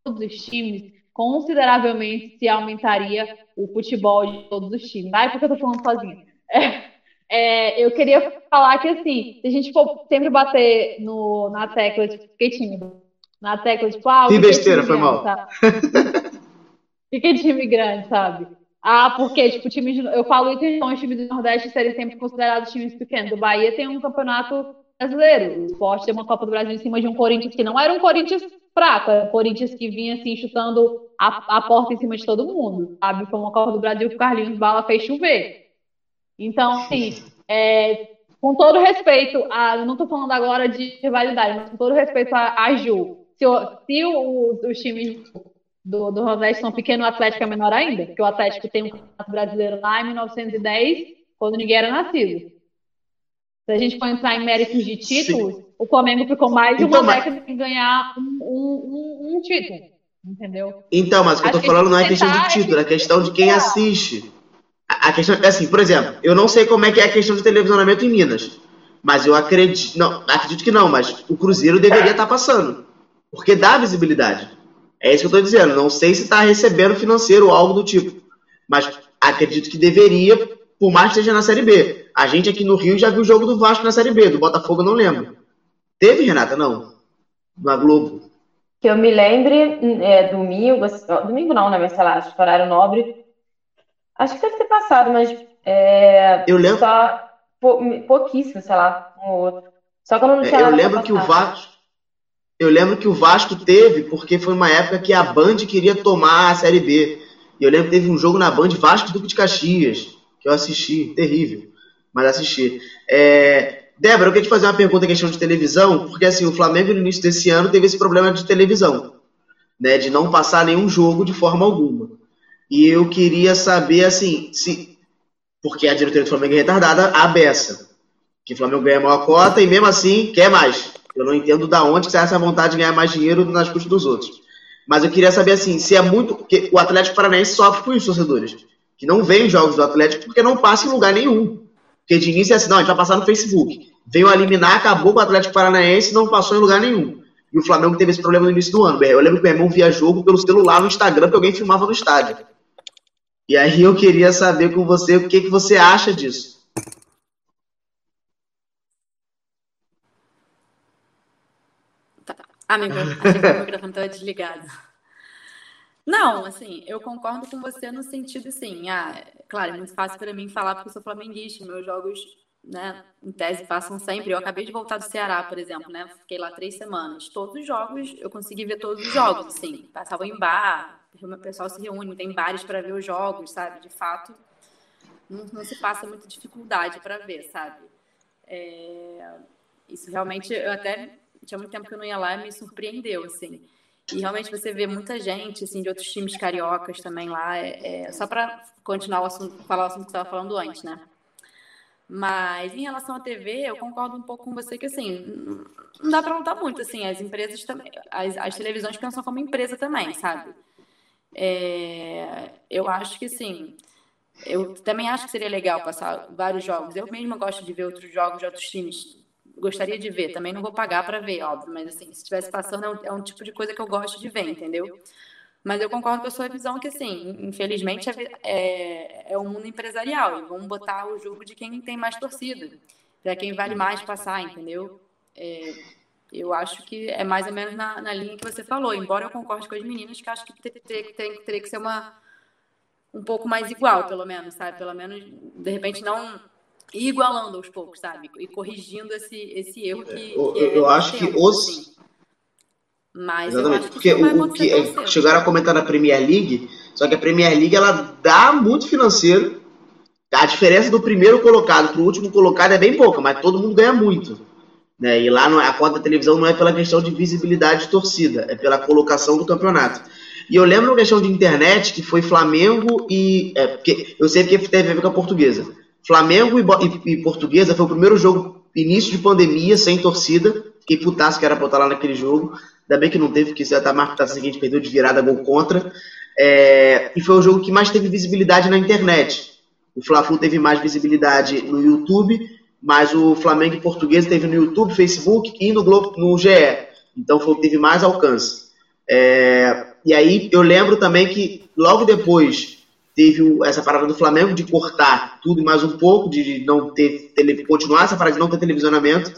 todos os times, consideravelmente se aumentaria o futebol de todos os times. Ai, porque eu tô falando sozinha. É, é, eu queria falar que, assim, se a gente for sempre bater no, na tecla de. Fiquei tímido. Na tecla de. Ah, que besteira, foi mal. Fiquei time grande, sabe? Ah, porque, tipo, time de, eu falo então, os times do Nordeste serem sempre considerados times pequenos. O Bahia tem um campeonato brasileiro. O Sport tem uma Copa do Brasil em cima de um Corinthians que não era um Corinthians fraco, era um Corinthians que vinha, assim, chutando a, a porta em cima de todo mundo, sabe? Foi uma Copa do Brasil que o Carlinhos Bala fez chover. Então, assim, é, com todo respeito, a, não estou falando agora de rivalidade, mas com todo respeito a, Ju, se, se os times do, do Nordeste são pequenos, o Atlético é menor ainda, porque o Atlético tem um campeonato brasileiro lá em 1910, quando ninguém era nascido. Se a gente for entrar em méritos de títulos, Sim. o Flamengo ficou mais de uma então, década em ganhar um, um, um, título. Entendeu? Então, mas o que eu tô falando não é questão de título, é questão de quem assiste. A questão é assim, por exemplo, eu não sei como é que é a questão de televisionamento em Minas, mas eu acredito, não, acredito que não, mas o Cruzeiro deveria estar tá passando, porque dá visibilidade. É isso que eu estou dizendo. Não sei se está recebendo financeiro ou algo do tipo, mas acredito que deveria, por mais que esteja na Série B. A gente aqui no Rio já viu o jogo do Vasco na Série B, do Botafogo eu não lembro. Teve, Renata? Não. Na Globo. Que eu me lembre, é, domingo, domingo não, né? Mas sei lá, acho que horário nobre, Acho que deve ter passado, mas. É, eu lembro. Só pouquíssimo, sei lá, um ou outro. Só que eu não tinha é, Eu lembro que o Vasco. Eu lembro que o Vasco teve, porque foi uma época que a Band queria tomar a Série B. E eu lembro que teve um jogo na Band Vasco Duque de Caxias, que eu assisti, terrível, mas assisti. É, Débora, eu queria te fazer uma pergunta em questão de televisão, porque assim, o Flamengo no início desse ano teve esse problema de televisão, né, de não passar nenhum jogo de forma alguma. E eu queria saber, assim, se. Porque a diretoria do Flamengo é retardada, a beça. Que o Flamengo ganha a maior cota e mesmo assim quer mais. Eu não entendo da onde sai essa vontade de ganhar mais dinheiro nas custas dos outros. Mas eu queria saber, assim, se é muito. Porque o Atlético Paranaense sofre com isso, torcedores. Que não vem jogos do Atlético porque não passa em lugar nenhum. Porque de início é assim, não, a gente vai passar no Facebook. Veio eliminar, acabou com o Atlético Paranaense não passou em lugar nenhum. E o Flamengo teve esse problema no início do ano. Eu lembro que meu irmão via jogo pelo celular no Instagram, que alguém filmava no estádio. E aí eu queria saber com você o que, que você acha disso. Tá. Amigo, achei que o microfone estava desligado. Não, assim, eu concordo com você no sentido assim, ah, claro, é muito fácil para mim falar porque eu sou flamenguista, meus jogos, né, em tese passam sempre. Eu acabei de voltar do Ceará, por exemplo, né, fiquei lá três semanas. Todos os jogos, eu consegui ver todos os jogos, assim, passavam em bar, o pessoal se reúne, tem bares para ver os jogos, sabe? De fato, não, não se passa muita dificuldade para ver, sabe? É, isso realmente, eu até tinha muito tempo que eu não ia lá e me surpreendeu, assim. E realmente você vê muita gente, assim, de outros times cariocas também lá. É, é só para continuar o assunto, falar o assunto que você estava falando antes, né? Mas em relação à TV, eu concordo um pouco com você que assim, não dá para lutar muito, assim, as empresas também, as, as televisões pensam como empresa também, sabe? É, eu acho que sim. Eu também acho que seria legal passar vários jogos. Eu mesma gosto de ver outros jogos de outros times. Gostaria de ver. Também não vou pagar para ver, óbvio. Mas assim, se estivesse passando, é um, é um, tipo de coisa que eu gosto de ver, entendeu? Mas eu concordo com a sua visão que, assim, infelizmente é, é, um mundo empresarial. E vamos botar o jogo de quem tem mais torcida. Para quem vale mais passar, entendeu? É, Eu acho que é mais ou menos na, na linha que você falou, embora eu concorde com as meninas que acho que teria que ser uma um pouco mais igual, pelo menos, sabe? Pelo menos, de repente, não ir igualando aos poucos, sabe? E corrigindo esse, esse erro que. Eu, que é eu acho que os. Assim. Mas Exatamente, porque o, o que é, chegaram a comentar na Premier League, só que a Premier League ela dá muito financeiro. A diferença do primeiro colocado para o último colocado é bem pouca, mas todo mundo ganha muito. Né? E lá não, é, a conta da televisão não é pela questão de visibilidade de torcida, é pela colocação do campeonato. E eu lembro uma questão de internet que foi Flamengo e. É, porque eu sei que teve a ver com a portuguesa. Flamengo e, e, Portuguesa foi o primeiro jogo, início de pandemia, sem torcida. Fiquei putaço que era estar lá naquele jogo. Ainda bem que não teve, porque já tá assim, a gente perdeu de virada gol contra. É, e foi o jogo que mais teve visibilidade na internet. O Fla-Flu teve mais visibilidade no YouTube, mas o Flamengo e Portuguesa teve no YouTube, Facebook e no, Globo, no GE. Então foi o que teve mais alcance. É, e aí eu lembro também que logo depois teve essa parada do Flamengo de cortar tudo mais um pouco, de não ter, tele, continuar essa parada de não ter televisionamento.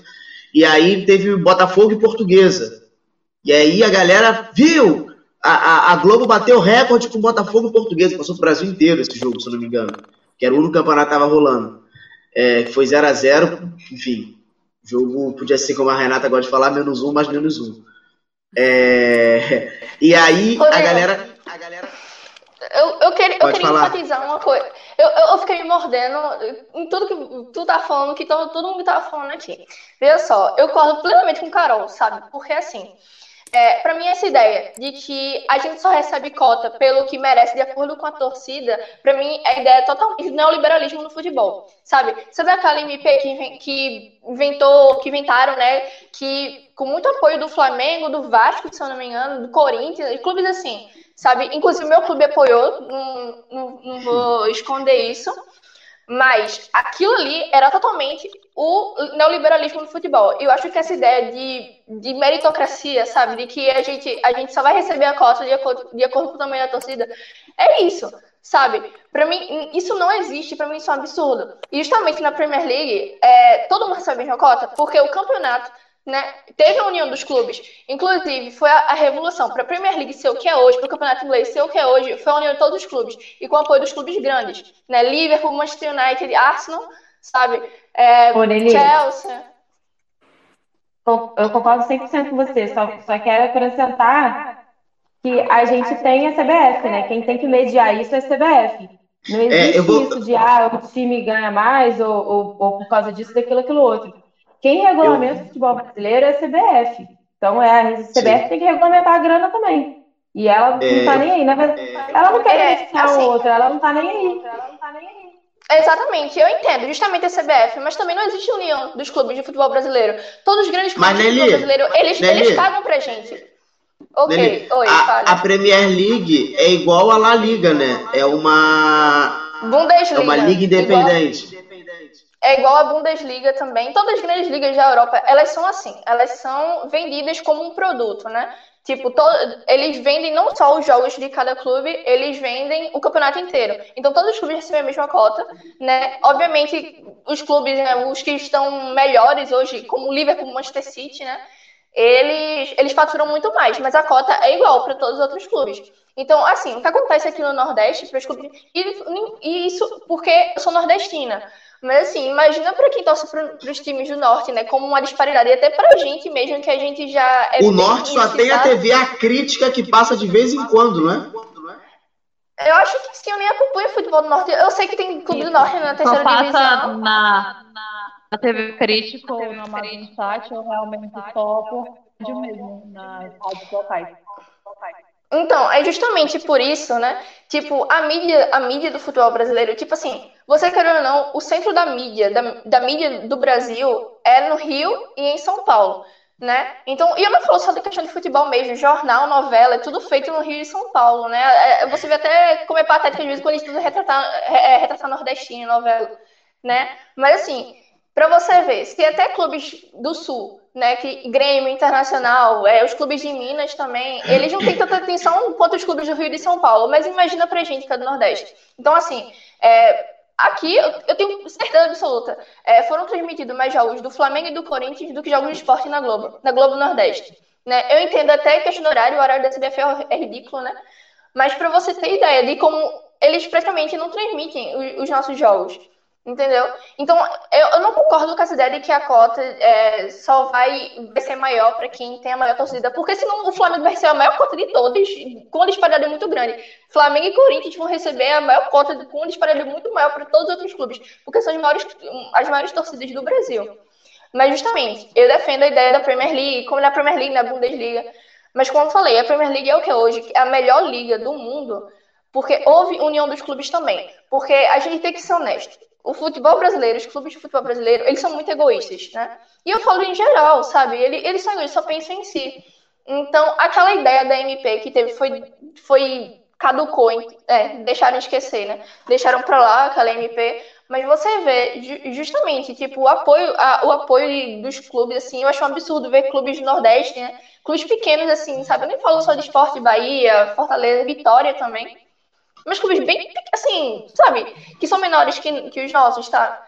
E aí teve Botafogo e Portuguesa. E aí a galera viu, a, a, a Globo bateu recorde com Botafogo e Portuguesa, passou pro Brasil inteiro esse jogo, se eu não me engano. Que era o único campeonato que estava rolando. É, foi 0 a 0 enfim. O jogo podia ser, como a Renata gosta de falar, menos um, mais menos um. É, e aí Ô, a galera. A galera... Eu, eu queria, eu queria enfatizar uma coisa. Eu, eu, fiquei me mordendo em tudo que tu tá falando, que todo, todo mundo tá falando aqui. Veja só, eu concordo plenamente com o Carol, sabe? Porque assim, é, para mim, essa ideia de que a gente só recebe cota pelo que merece de acordo com a torcida, para mim, a ideia é totalmente neoliberalismo no futebol, sabe? Sabe aquela MP que, que inventou, que inventaram, né? Que com muito apoio do Flamengo, do Vasco, se eu não me engano, do Corinthians, clubes assim, sabe? Inclusive, meu clube apoiou, não, não, não vou esconder isso. Mas aquilo ali era totalmente o neoliberalismo no futebol. Eu acho que essa ideia de, de meritocracia, sabe? De que a gente, a gente só vai receber a cota de acordo, de acordo com o tamanho da torcida, é isso, sabe? Para mim, isso não existe, para mim isso é um absurdo. E justamente na Premier League, é, todo mundo recebe a mesma cota, porque o campeonato né? Teve a união dos clubes. Inclusive, foi a, a revolução para a Premier League ser o que é hoje, para o Campeonato Inglês ser o que é hoje, foi a união de todos os clubes. E com o apoio dos clubes grandes. Né? Liverpool, Manchester United, Arsenal, sabe? É, Chelsea. Eu concordo 100% com você, só, só quero acrescentar que a gente tem a CBF, né? Quem tem que mediar isso é a CBF. Não existe é, vou... isso de, ah, o time ganha mais ou, ou, ou por causa disso, daquilo, aquilo outro. Quem regulamenta eu... o futebol brasileiro é a CBF. Então é, a CBF Sim. tem que regulamentar a grana também. E ela é... não tá nem aí, né? Ela não quer é, assim, outra, ela não tá nem aí. Ela não tá nem aí. Exatamente, eu entendo, justamente a CBF, mas também não existe união dos clubes de futebol brasileiro. Todos os grandes clubes mas, de futebol brasileiro, eles, eles pagam pra gente. Ok, Nelly, oi, a, a, Premier League é igual a La Liga, né? É uma. Bundesliga. É uma liga independente. Igual... É igual a Bundesliga também. Todas as grandes ligas da Europa, elas são assim. Elas são vendidas como um produto, né? Tipo, eles vendem não só os jogos de cada clube, eles vendem o campeonato inteiro. Então, todos os clubes recebem a mesma cota, né? Obviamente, os clubes, né, os que estão melhores hoje, como o Liverpool, Manchester City, né? Eles, eles faturam muito mais, mas a cota é igual para todos os outros clubes. Então, assim, o que acontece aqui no Nordeste, para os clubes, e, e isso porque eu sou nordestina. Mas assim, imagina para quem torce para os times do norte, né? Como uma disparidade, e até para a gente mesmo, que a gente já é. O norte só tem a TV a crítica que passa de vez em quando, não é? Eu acho que sim, eu nem acompanho o futebol do norte. Eu sei que tem clube do norte na terceira só divisão. Na, na TV crítica ou na Amazon Site ou realmente só por mesmo, nas rádios locais. Então, é justamente por isso, né? Tipo, a mídia, a mídia do futebol brasileiro, tipo assim, você querendo ou não, o centro da mídia, da, da mídia do Brasil é no Rio e em São Paulo, né? Então, e eu não falo só da questão de futebol mesmo, jornal, novela, é tudo feito no Rio e São Paulo, né? É, você vê até como é patético às vezes quando a gente retratar, é, retratar nordestino, novela, né? Mas assim, para você ver, se até clubes do Sul né, que Grêmio Internacional, é, os clubes de Minas também, eles não têm tanta atenção quanto os clubes do Rio e de São Paulo, mas imagina pra gente que é do Nordeste. Então, assim, é, aqui eu, tenho certeza absoluta, é, foram transmitidos mais jogos do Flamengo e do Corinthians do que jogos de esporte na Globo, na Globo Nordeste. Né? Eu entendo até que do horário, o horário da CBF é, é ridículo, né? Mas para você ter ideia de como eles praticamente não transmitem os, os nossos jogos. Entendeu? Então, eu, eu, não concordo com essa ideia de que a cota é, só vai, vai ser maior para quem tem a maior torcida, porque senão o Flamengo vai ser a maior cota de todas, com uma disparidade muito grande. Flamengo e Corinthians vão receber a maior cota, com uma disparidade muito maior para todos os outros clubes, porque são as maiores, as maiores torcidas do Brasil. Mas, justamente, eu defendo a ideia da Premier League, como na Premier League, na Bundesliga. Mas, como eu falei, a Premier League é o que hoje? É a melhor liga do mundo, porque houve união dos clubes também. Porque a gente tem que ser honesto o futebol brasileiro, os clubes de futebol brasileiro, eles são muito egoístas, né? E eu falo em geral, sabe? Eles, eles só pensam em si. Então, aquela ideia da MP que teve foi, foi caducou, é, deixaram esquecer, né? Deixaram para lá aquela MP, mas você vê justamente, tipo, o apoio, a, o apoio dos clubes, assim, eu acho um absurdo ver clubes do Nordeste, né? Clubes pequenos, assim, sabe? Eu nem falo só de esporte Bahia, Fortaleza, Vitória também mas clubes bem, assim, sabe? Que são menores que, que os nossos, tá?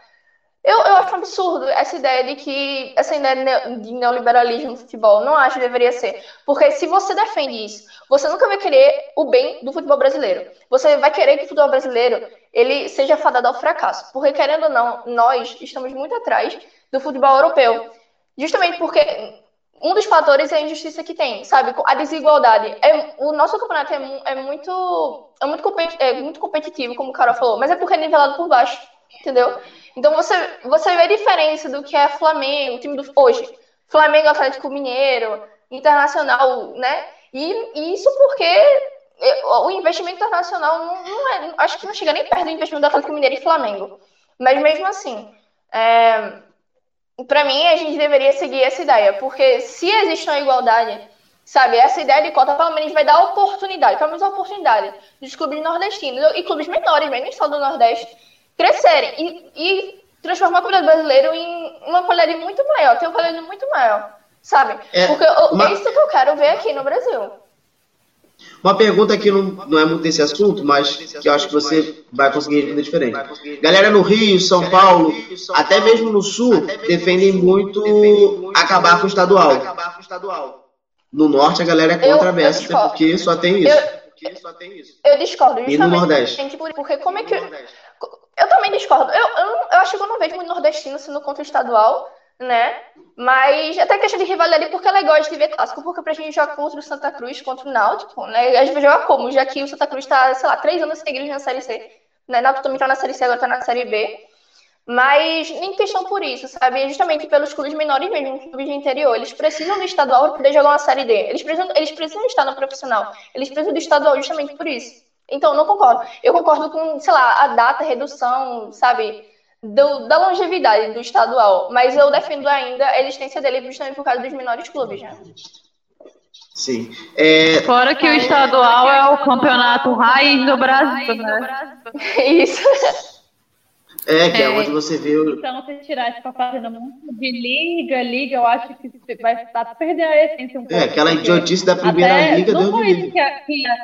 Eu, eu acho um absurdo essa ideia de que essa ideia de neoliberalismo no futebol. Não acho que deveria ser. Porque se você defende isso, você nunca vai querer o bem do futebol brasileiro. Você vai querer que o futebol brasileiro ele seja fadado ao fracasso. Porque, querendo ou não, nós estamos muito atrás do futebol europeu. Justamente porque um dos fatores é a injustiça que tem, sabe? A desigualdade. É, o nosso campeonato é, é muito é muito, é muito competitivo, como o Carol falou, mas é porque é nivelado por baixo, entendeu? Então você, você vê a diferença do que é Flamengo, o time do hoje, Flamengo, Atlético Mineiro, Internacional, né? E, e isso porque é, o investimento internacional não, não, é, acho que não chega nem perto do investimento do Atlético Mineiro e Flamengo. Mas mesmo assim, é, para mim, a gente deveria seguir essa ideia, porque se existe uma igualdade, sabe, essa ideia de cota pelo menos vai dar oportunidade, pelo menos a oportunidade dos clubes nordestinos e clubes menores, nem só do Nordeste, crescerem e, e transformar o campeonato brasileiro em uma qualidade muito maior, ter uma qualidade muito maior, sabe? É, porque é isso que eu quero ver aqui no Brasil. Uma pergunta que não, não é muito desse assunto, mas que eu acho que você vai conseguir responder diferente. Galera no Rio, São Paulo, até mesmo no Sul, defendem muito acabar com o estadual. No Norte a galera é contra a Bessa, porque só tem isso. Eu, eu discordo. E no Nordeste? Porque como é que... Eu também discordo. Eu, eu, eu acho que eu não vejo muito nordestino sendo contra o estadual, né? Mas até questão de rivalidade, porque é legal de ver clássico, porque pra gente jogar contra o Santa Cruz, contra o Náutico, né? A gente vai jogar como? Já que o Santa Cruz tá, sei lá, três anos seguidos na Série C. Né? Náutico também tá na Série C, agora tá na Série B. Mas nem questão por isso, sabe? É justamente pelos clubes menores mesmo, clubes de interior. Eles precisam do estadual para poder jogar uma Série D. Eles precisam, eles precisam estar no profissional. Eles precisam do estadual justamente por isso. Então, não concordo. Eu concordo com, sei lá, a data, redução, sabe? Do, da longevidade do estadual, mas eu defendo ainda a existência dele justamente por causa dos menores clubes, né? Sim. É... Fora que o estadual é o campeonato raiz do Brasil, né? Isso. É, que é, é onde você vê o... Então, se tirar esse fazendo muito de liga, liga, eu acho que vai estar perder a essência um pouco. É, aquela idiotice da primeira até, liga não foi isso que a, que a,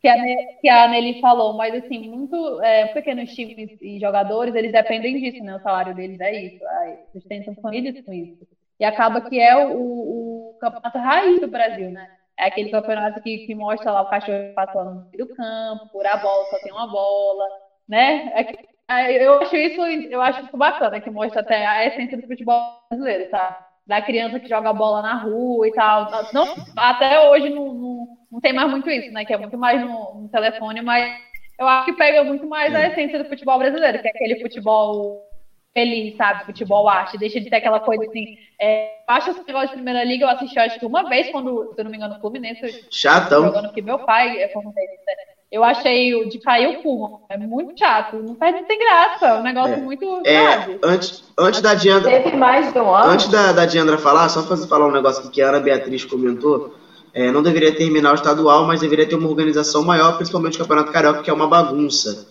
que a, que a Nelly falou, mas assim, muito é, pequenos times e jogadores, eles dependem disso, né? O salário deles é isso, eles sustentam famílias com isso. E acaba que é o, o, campeonato raiz do Brasil, né? É aquele campeonato que, que mostra lá o cachorro passando do campo, por a bola, só tem uma bola, né? É, eu acho isso, eu acho isso bacana, que mostra até a essência do futebol brasileiro, tá? Da criança que joga bola na rua e tal. Não, até hoje não, não não tem mais muito isso, né? Que é muito mais no, no telefone, mas eu acho que pega muito mais a essência do futebol brasileiro, que é aquele futebol feliz, sabe? Futebol arte, deixa de ter aquela coisa assim. É, eu acho esse negócio de primeira liga, eu assisti acho que uma vez, quando, se eu não me engano, o Fluminense. Chatão. Jogando que meu pai é Fluminense. Né? Eu achei de cair o pulmão. É muito chato. Não faz nem graça. É um negócio é. muito. É, antes, antes da Diandra. Teve mais de um ano. Antes da, da Diandra falar, só fazer falar um negócio que a Ana Beatriz comentou. É, não deveria terminar o estadual, mas deveria ter uma organização maior, principalmente o Campeonato Carioca, que é uma bagunça.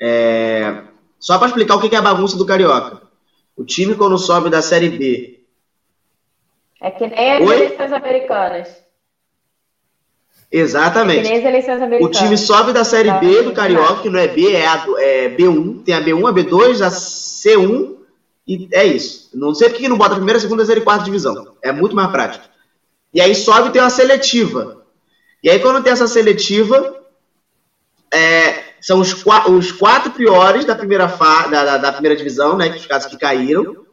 É... Só para explicar o que é a bagunça do Carioca. O time, quando sobe da Série B. É que nem as eleições americanas. Exatamente. É o time sobe da série B do Carioca, que não é B, é, a, é B1. Tem a B1, a B2, a C1 e é isso. Não sei por que não bota a primeira, segunda, terceira e quarta divisão. É muito mais prático. E aí sobe e tem uma seletiva. E aí quando tem essa seletiva, é, são os, os, quatro piores da primeira, fa, da, da, da, primeira divisão, né? Que os casos que caíram,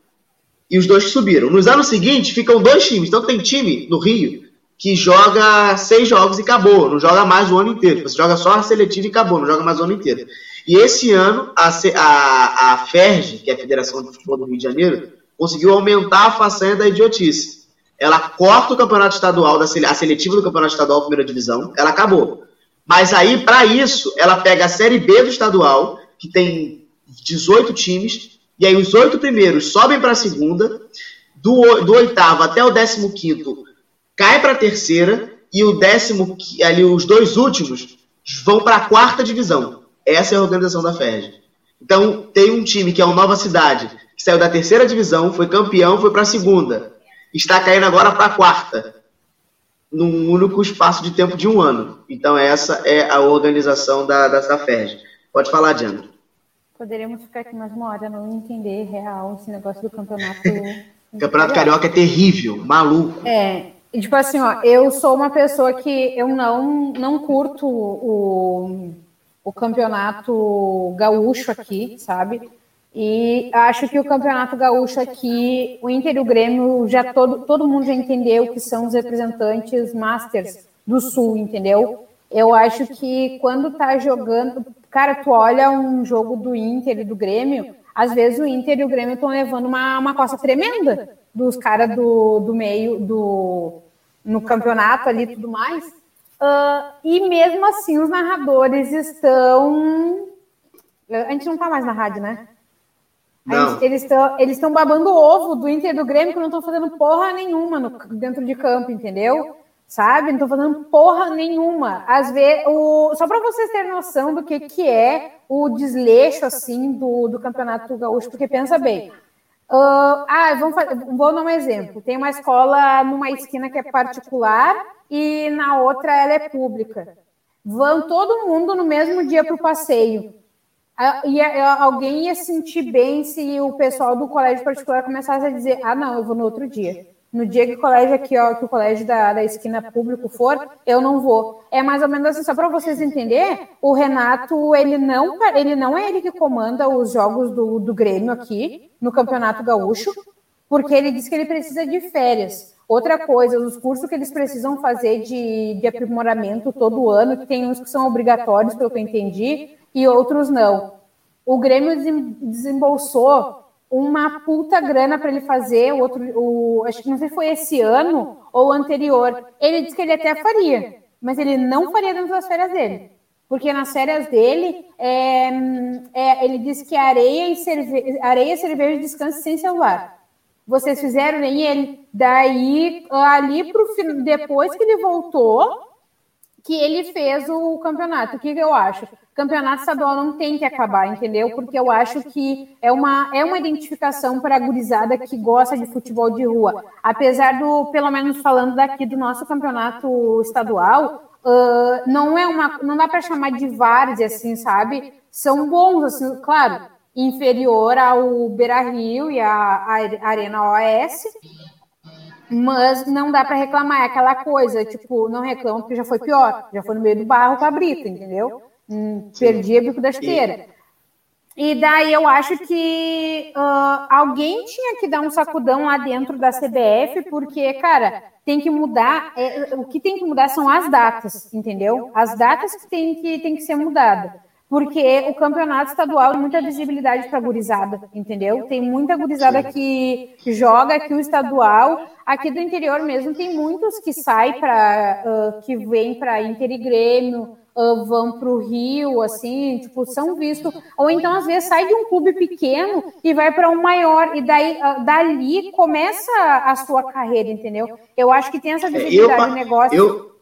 e os dois que subiram. Nos anos seguintes ficam dois times. Então tem time no Rio que joga seis jogos e acabou, não joga mais o ano inteiro. Você joga só a seletiva e acabou, não joga mais o ano inteiro. E esse ano, a, a, a FERJ, que é a Federação de Futebol do Rio de Janeiro, conseguiu aumentar a façanha da idiotice. Ela corta o campeonato estadual, da, a seletiva do campeonato estadual, primeira divisão, ela acabou. Mas aí, para isso, ela pega a Série B do estadual, que tem 18 times, e aí os oito primeiros sobem para a segunda, do, do oitavo até o décimo quinto cai para a terceira e o décimo, ali os dois últimos vão para a quarta divisão. Essa é a organização da FERJ. Então tem um time que é o Nova Cidade, que saiu da terceira divisão, foi campeão, foi para a segunda, está caindo agora para a quarta, num único espaço de tempo de um ano. Então essa é a organização da, da, FERJ. Pode falar, Diana. Poderíamos ficar aqui mais uma hora não entender real esse negócio do campeonato. o campeonato carioca é terrível, maluco. É, Tipo assim, ó, eu sou uma pessoa que eu não, não curto o, o campeonato gaúcho aqui, sabe? E acho que o campeonato gaúcho aqui, o Inter e o Grêmio, já todo, todo mundo já entendeu que são os representantes masters do Sul, entendeu? Eu acho que quando tá jogando, cara, tu olha um jogo do Inter e do Grêmio, às vezes o Inter e o Grêmio estão levando uma, uma coça tremenda dos caras do, do meio do no campeonato ali e tudo mais. Uh, e mesmo assim os narradores estão. A gente não tá mais na rádio, né? Gente, eles estão eles babando o ovo do Inter do Grêmio que não estão fazendo porra nenhuma no, dentro de campo, entendeu? Sabe? Não estão fazendo porra nenhuma. Às vezes, o, só para vocês terem noção do que, que é o desleixo assim do, do Campeonato Gaúcho, porque pensa bem, Uh, ah, vamos fazer, vou dar um exemplo. Tem uma escola numa esquina que é particular e na outra ela é pública. Vão todo mundo no mesmo dia para o passeio. Uh, e uh, alguém ia sentir bem se o pessoal do colégio particular começasse a dizer: ah, não, eu vou no outro dia. No dia que o colégio aqui, ó, que o colégio da, da esquina público for, eu não vou. É mais ou menos assim, só para vocês entenderem, o Renato, ele não, ele não é ele que comanda os jogos do, do Grêmio aqui no Campeonato Gaúcho, porque ele diz que ele precisa de férias. Outra coisa, os cursos que eles precisam fazer de, de aprimoramento todo ano, que tem uns que são obrigatórios, pelo que eu entendi, e outros não. O Grêmio desembolsou uma puta grana para ele fazer, o outro, o, acho que não sei se foi esse ano ou anterior. Ele disse que ele até faria, mas ele não faria dentro das férias dele. Porque nas férias dele, é, é, ele disse que areia e, cerve areia, cerveja, descanso sem celular. Vocês fizeram nem ele. Daí, ali pro depois que ele voltou, que ele fez o campeonato. O que eu acho? Campeonato estadual não tem que acabar, entendeu? Porque eu acho que é uma, é uma identificação para a gurizada que gosta de futebol de rua. Apesar do, pelo menos falando daqui do nosso campeonato estadual, uh, não é uma. não dá para chamar de várzea, assim, sabe? São bons, assim, claro, inferior ao Beira Rio e a Arena OAS, mas não dá para reclamar, é aquela coisa, tipo, não reclama porque já foi pior, já foi no meio do barro com a brita, entendeu? Hum, perdi a bico da esteira. E daí eu acho que uh, alguém tinha que dar um sacudão lá dentro da CBF, porque, cara, tem que mudar. É, o que tem que mudar são as datas, entendeu? As datas que tem que, tem que ser mudadas porque o campeonato estadual tem muita visibilidade para a gurizada, entendeu? Tem muita gurizada que joga aqui o estadual, aqui do interior mesmo tem muitos que saem para, uh, que vêm para Inter e Grêmio, uh, vão para o Rio, assim, tipo, são vistos, ou então às vezes sai de um clube pequeno e vai para um maior, e daí uh, dali começa a sua carreira, entendeu? Eu acho que tem essa visibilidade eu, negócio. Eu,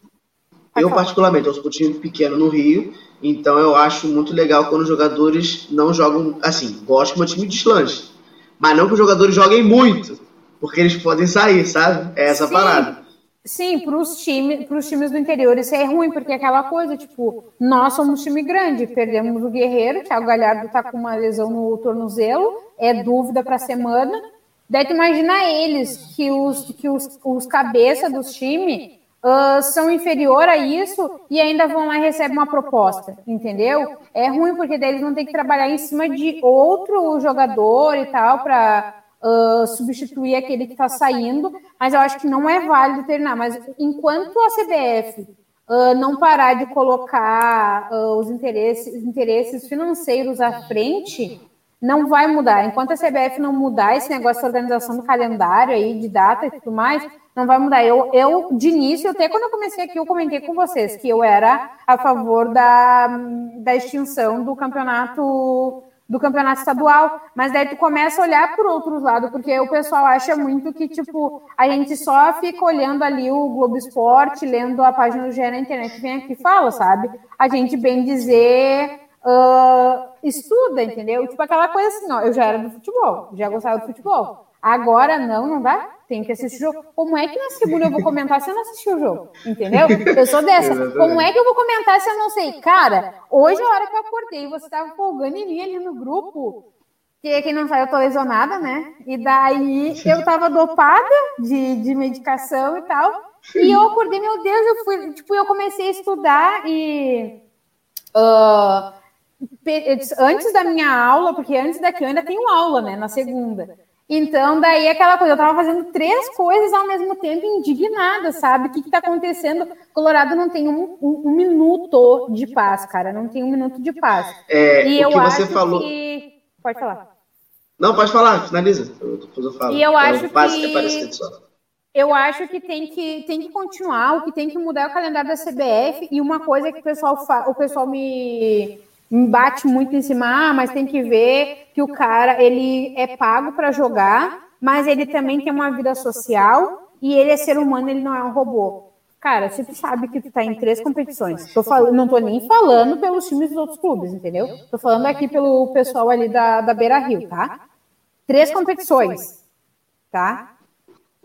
eu particularmente, eu sou um time pequeno no Rio, então eu acho muito legal quando os jogadores não jogam assim. Gosto que meu time deslanche. Mas não que os jogadores joguem muito. Porque eles podem sair, sabe? É essa Sim. parada. Sim, para os time, times do interior isso é ruim, porque é aquela coisa, tipo, nós somos time grande, perdemos o Guerreiro, Thiago Galhardo tá com uma lesão no tornozelo, é dúvida para a semana. Daí tu imagina eles, que os, que os, os cabeça dos times uh, são inferior a isso e ainda vão lá e recebem uma proposta, entendeu? É ruim, porque daí eles vão ter que trabalhar em cima de outro jogador e tal, para uh, substituir aquele que está saindo, mas eu acho que não é válido terminar. Mas enquanto a CBF uh, não parar de colocar uh, os interesses, interesses financeiros à frente, não vai mudar. Enquanto a CBF não mudar esse negócio de organização do calendário aí, de data e tudo mais, não vai mudar. Eu, eu, de início, até quando eu comecei aqui, eu comentei com vocês que eu era a favor da, da extinção do campeonato do campeonato estadual, mas daí tu começa a olhar por outros lados, porque o pessoal acha muito que, tipo, a gente só fica olhando ali o Globo Esporte, lendo a página do GE na internet, vem aqui e fala, sabe? A gente, bem dizer, uh, estuda, entendeu? Tipo aquela coisa assim, ó, eu já era do futebol, já gostava do futebol. Agora não, não dá. Tem que assistir o jogo. Como é que na segunda eu vou comentar se eu não assistir o jogo? Entendeu? Eu sou dessa. Como é que eu vou comentar se eu não sei? Cara, hoje, a hora que eu acordei, você estava folgando em mim ali no grupo. Que quem não sabe, eu tô lesionada, né? E daí eu tava dopada de, de medicação e tal. E eu acordei, meu Deus, eu fui, tipo, eu comecei a estudar e. Uh, antes da minha aula, porque antes daqui eu ainda tenho aula, né? Na segunda. Então, daí aquela coisa, eu tava fazendo três coisas ao mesmo tempo, indignada, sabe? O que, que tá acontecendo? Colorado não tem um, um, um, minuto de paz, cara. Não tem um minuto de paz. É, e eu acho falou... que. Pode falar. Não, pode falar, finaliza. Depois eu falo. E eu acho que. Eu acho que tem que, tem que continuar, o que tem que mudar é o calendário da CBF. E uma coisa que o pessoal, fa... o pessoal me bate muito em cima, ah, mas tem que ver que o cara ele é pago para jogar, mas ele também tem uma vida social e ele é ser humano, ele não é um robô. Cara, se tu sabe que tu tá em três competições, tô falando, não tô nem falando pelos times dos outros clubes, entendeu? Tô falando aqui pelo pessoal ali da, da Beira Rio, tá? Três competições, tá?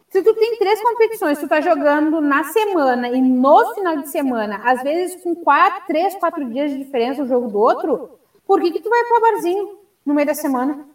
Se tu tem três competições, tu tá jogando na semana e no final de semana, às vezes com quatro, três, quatro dias de diferença o jogo do outro, por que, que tu vai para barzinho no meio da semana?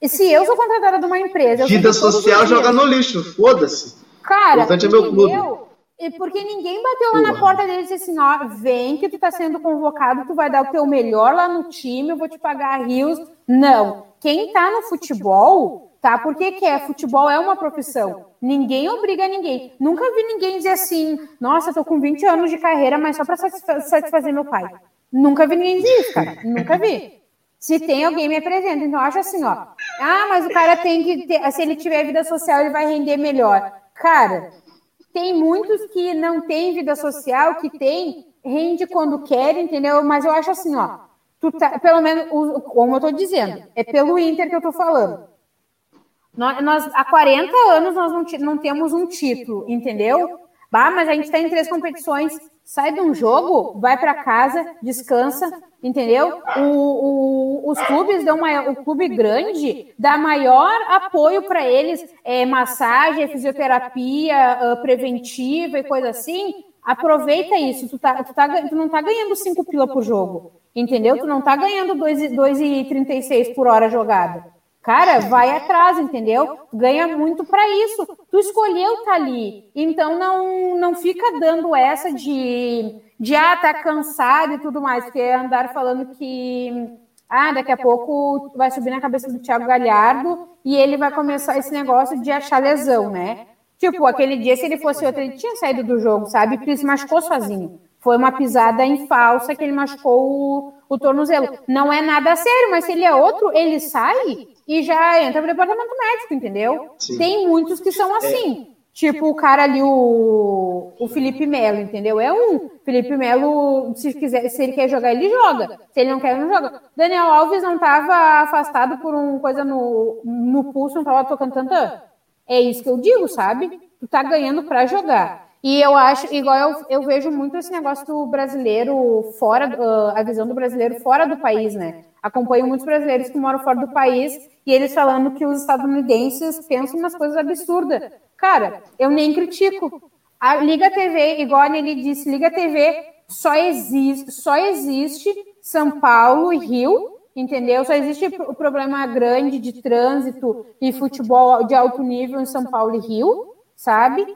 E se eu sou contratada de uma empresa. Vida social joga no lixo, foda-se. Cara, o é meu clube. E porque ninguém bateu lá na porta dele e disse assim: ó, vem que tu tá sendo convocado, tu vai dar o teu melhor lá no time, eu vou te pagar rios. Não. Quem tá no futebol tá? Porque que é? Futebol é uma profissão. Ninguém obriga ninguém. Nunca vi ninguém dizer assim, nossa, tô com 20 anos de carreira, mas só para satisfazer meu pai. Nunca vi ninguém dizer isso, cara. Nunca vi. Se tem alguém me apresenta, então acho assim, ó. Ah, mas o cara tem que ter, se ele tiver vida social, ele vai render melhor. Cara, tem muitos que não têm vida social, que tem, rende quando quer, entendeu? Mas eu acho assim, ó. Tu tá, pelo menos, como eu tô dizendo, é pelo Inter que eu tô falando nós, nós, há 40 anos nós não, não temos um título, entendeu? Bah, mas a gente está em três competições. Sai de um jogo, vai para casa, descansa, entendeu? O, o, os clubes dão maior, o clube grande dá maior apoio para eles, é, massagem, fisioterapia uh, preventiva e coisa assim. Aproveita isso. Tu, tá, tu, tá, tu não tá ganhando cinco pila por jogo, entendeu? Tu não tá ganhando 2,36 por hora jogada. Cara, vai atrás, entendeu? Ganha muito para isso. Tu escolheu estar tá ali. Então não não fica dando essa de de ah, tá cansado e tudo mais, porque andar falando que ah, daqui a pouco vai subir na cabeça do Thiago Galhardo e ele vai começar esse negócio de achar lesão, né? Tipo, aquele dia, se ele fosse outro, ele tinha saído do jogo, sabe? Porque ele se machucou sozinho. Foi uma pisada em falsa que ele machucou o, o tornozelo. Não é nada sério, mas se ele é outro, ele sai e já entra no departamento médico, entendeu? Sim. Tem muitos que são assim. É. Tipo o cara ali, o, o Felipe Melo, entendeu? É um. Felipe Melo, se, quiser, se ele quer jogar, ele joga. Se ele não quer, ele não joga. Daniel Alves não estava afastado por uma coisa no, no pulso, não estava tocando tantã. É isso que eu digo, sabe? Tu tá ganhando para jogar. E eu acho, igual eu, eu vejo muito esse negócio do brasileiro fora, uh, a visão do brasileiro fora do país, né? Acompanho muitos brasileiros que moram fora do país e eles falando que os estadunidenses pensam umas coisas absurdas. Cara, eu nem critico. A Liga TV, igual ele disse, Liga TV só existe, só existe São Paulo e Rio, entendeu? Só existe o problema grande de trânsito e futebol de alto nível em São Paulo e Rio, sabe?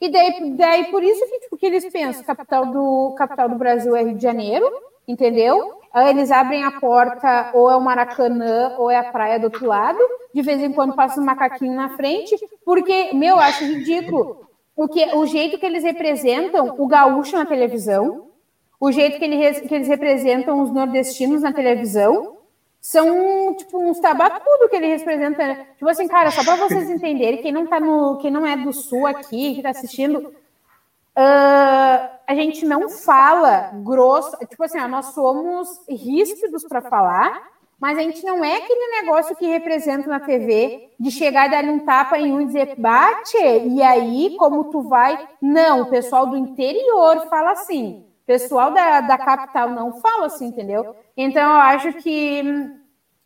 E daí, daí por isso que, tipo, que eles pensam, capital do, capital do Brasil é Rio de Janeiro, entendeu? Eles abrem a porta, ou é o Maracanã, ou é a praia do outro lado. De vez em quando passa um macaquinho na frente, porque, meu, eu acho ridículo. O, que, o jeito que eles representam o gaúcho na televisão, o jeito que, ele, que eles representam os nordestinos na televisão, são tipo uns tabacudo que ele representa. Tipo assim, cara, só para vocês entenderem, quem não tá no, quem não é do sul aqui, que tá assistindo, uh, a gente não fala grosso, tipo assim, nós somos ríspidos para falar, mas a gente não é aquele negócio que representa na TV de chegar e dar um tapa em um e dizer bate, e aí como tu vai? Não, o pessoal do interior fala assim. O pessoal da, da capital não fala assim, entendeu? Então, eu acho que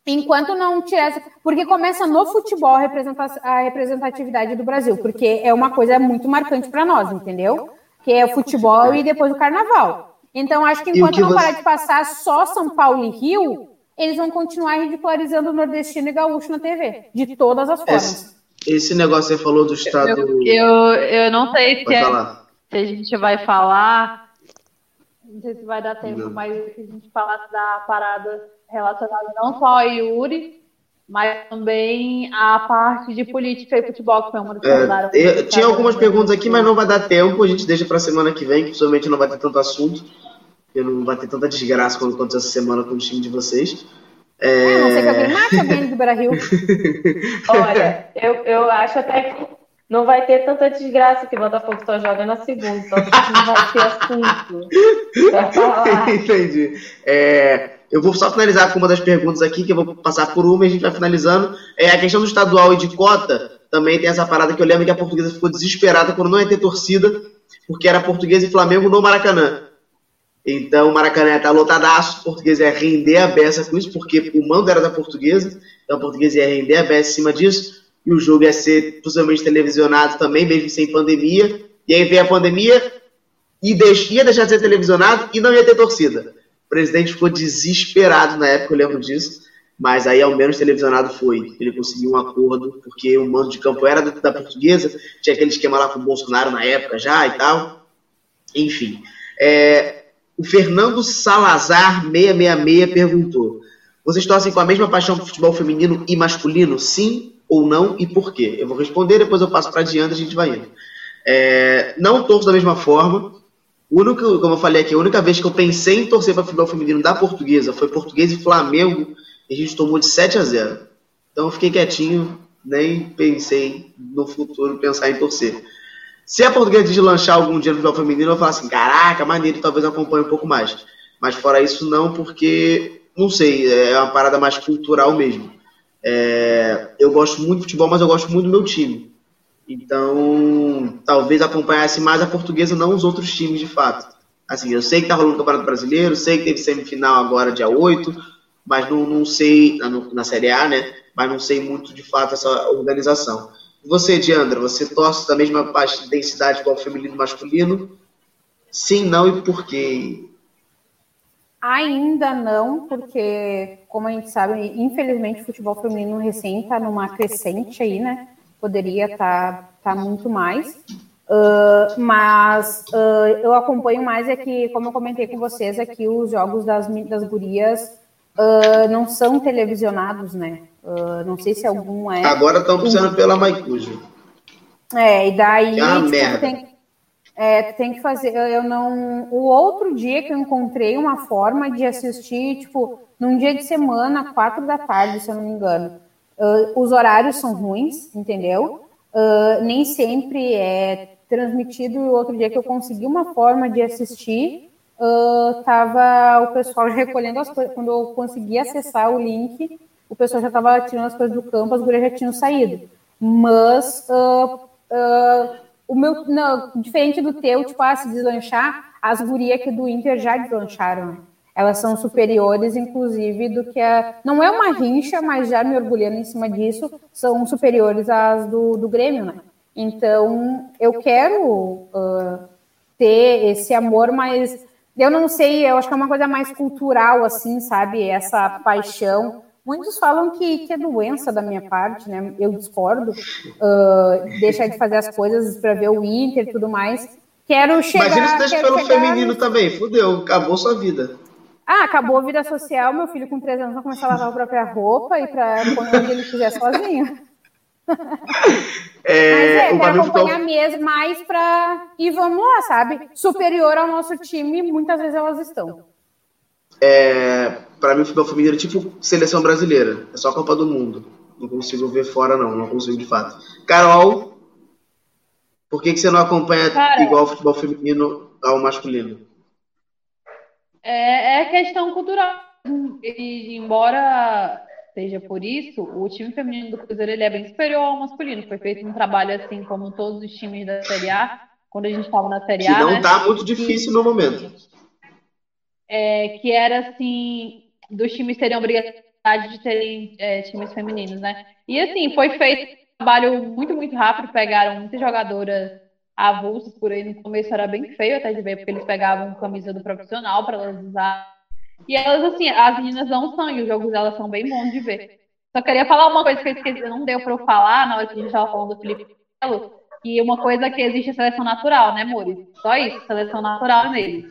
enquanto não tivesse. Porque começa no futebol a representatividade do Brasil, porque é uma coisa muito marcante para nós, entendeu? Que é o futebol e depois o carnaval. Então, acho que enquanto que não você... parar de passar só São Paulo e Rio, eles vão continuar ridicularizando o nordestino e gaúcho na TV, de todas as formas. Esse, esse negócio que você falou do estado. Eu, eu, eu não sei se, é, se a gente vai falar não sei se vai dar tempo, não. mas se a gente falasse da parada relacionada não só a Yuri, mas também a parte de política e futebol, que foi uma das é, Tinha algumas perguntas aqui, mas não vai dar tempo, a gente deixa para a semana que vem, que possivelmente não vai ter tanto assunto, porque não vai ter tanta desgraça quando aconteceu essa semana com o time de vocês. É, é não sei que alguém mate alguém do Brasil. Olha, eu, eu acho até que não vai ter tanta desgraça que o Botafogo só joga na segunda, então não vai ter assunto. Entendi. É, eu vou só finalizar com uma das perguntas aqui, que eu vou passar por uma e a gente vai finalizando. É a questão do estadual e de cota, também tem essa parada que eu lembro que a portuguesa ficou desesperada quando não ia ter torcida, porque era portuguesa e Flamengo no Maracanã. Então o Maracanã estar lotadaço, o português ia render a beça com isso, porque o mando era da portuguesa, então a portuguesa ia render a beça em cima disso e o jogo ia ser possivelmente televisionado também, mesmo sem pandemia. E aí veio a pandemia e deix, ia deixar de ser televisionado e não ia ter torcida. O presidente ficou desesperado na época, eu lembro disso. Mas aí ao menos televisionado foi. Ele conseguiu um acordo, porque o mando de campo era da, portuguesa, tinha aquele esquema lá com o Bolsonaro na época já e tal. Enfim. É, o Fernando Salazar 666 perguntou: Vocês torcem com a mesma paixão por futebol feminino e masculino? Sim ou não e por quê? Eu vou responder, depois eu passo para adiante a gente vai indo. É, não torço da mesma forma. Único, como eu falei aqui, a única vez que eu pensei em torcer para futebol feminino da portuguesa foi português e Flamengo, e a gente tomou de 7 a 0. Então eu fiquei quietinho, nem pensei no futuro pensar em torcer. Se a portuguesa deslanchar algum dia no futebol feminino, eu falar assim: caraca, maneiro, talvez eu acompanhe um pouco mais. Mas fora isso, não, porque, não sei, é uma parada mais cultural mesmo. É, eu gosto muito de futebol, mas eu gosto muito do meu time. Então, talvez acompanhasse mais a portuguesa, não os outros times de fato. Assim, eu sei que tá rolando o Campeonato Brasileiro, sei que teve semifinal agora, dia 8, mas não, não sei, na, na Série A, né? Mas não sei muito de fato essa organização. Você, Diandra, você torce da mesma parte de densidade igual feminino e masculino? Sim, não e por quê? Ainda não, porque, como a gente sabe, infelizmente o futebol feminino recém está numa crescente aí, né? Poderia estar tá, tá muito mais. Uh, mas uh, eu acompanho mais é que, como eu comentei com vocês, aqui é os jogos das, das gurias uh, não são televisionados, né? não sei se algum é. Agora estão precisando pela Maicujo. É, e daí é tipo, merda. tem, é, tem que fazer. Eu não. O outro dia que eu encontrei uma forma de assistir, tipo, num dia de semana, quatro da tarde, se eu não me engano. Uh, os horários são ruins, entendeu? Uh, nem sempre é transmitido. O outro dia que eu consegui uma forma de assistir, uh, tava o pessoal recolhendo as coisas. Quando eu consegui acessar o link, o pessoal já estava tirando as coisas do campo, as gurias já tinham saído. Mas uh, o meu, não, diferente do teu, tipo, ah, se deslanchar, as gurias aqui do Inter já deslancharam. Elas são superiores, inclusive, do que a. Não é uma rincha, mas já me orgulhando em cima disso, são superiores às do, do Grêmio, né? Então, eu quero uh, ter esse amor, mas eu não sei, eu acho que é uma coisa mais cultural, assim, sabe? Essa paixão. Muitos falam que, que é doença da minha parte, né? Eu discordo. Uh, deixar de fazer as coisas para ver o Inter e tudo mais. Quero chegar. Imagina se deixa pelo chegar... feminino também. Fudeu, acabou sua vida. Ah, acabou a vida social. Meu filho com 13 anos vai começar a lavar a própria roupa e para quando ele quiser sozinho. É, Mas é, acompanhar mesmo mais para. E vamos lá, sabe? Superior ao nosso time, muitas vezes elas estão. É, pra mim, o futebol feminino é tipo seleção brasileira. É só Copa do Mundo. Não consigo ver fora, não. Não consigo de fato. Carol, por que, que você não acompanha Cara, igual o futebol feminino ao masculino? É, é questão cultural. E embora seja por isso, o time feminino do Cruzeiro ele é bem superior ao masculino. Foi feito um trabalho assim como todos os times da Série A, quando a gente estava na Série Que A, não né? tá muito difícil no momento. É, que era assim, dos times terem obrigatoriedade de terem é, times femininos, né? E assim, foi feito um trabalho muito, muito rápido, pegaram muitas jogadoras avulsas por aí, no começo era bem feio até de ver, porque eles pegavam camisa do profissional para elas usar. E elas, assim, as meninas dão sangue, os jogos delas são bem bons de ver. Só queria falar uma coisa que eu esqueci, não deu para eu falar na hora que a gente estava falando do Felipe Melo, que uma coisa que existe é seleção natural, né, Mori? Só isso, seleção natural nele.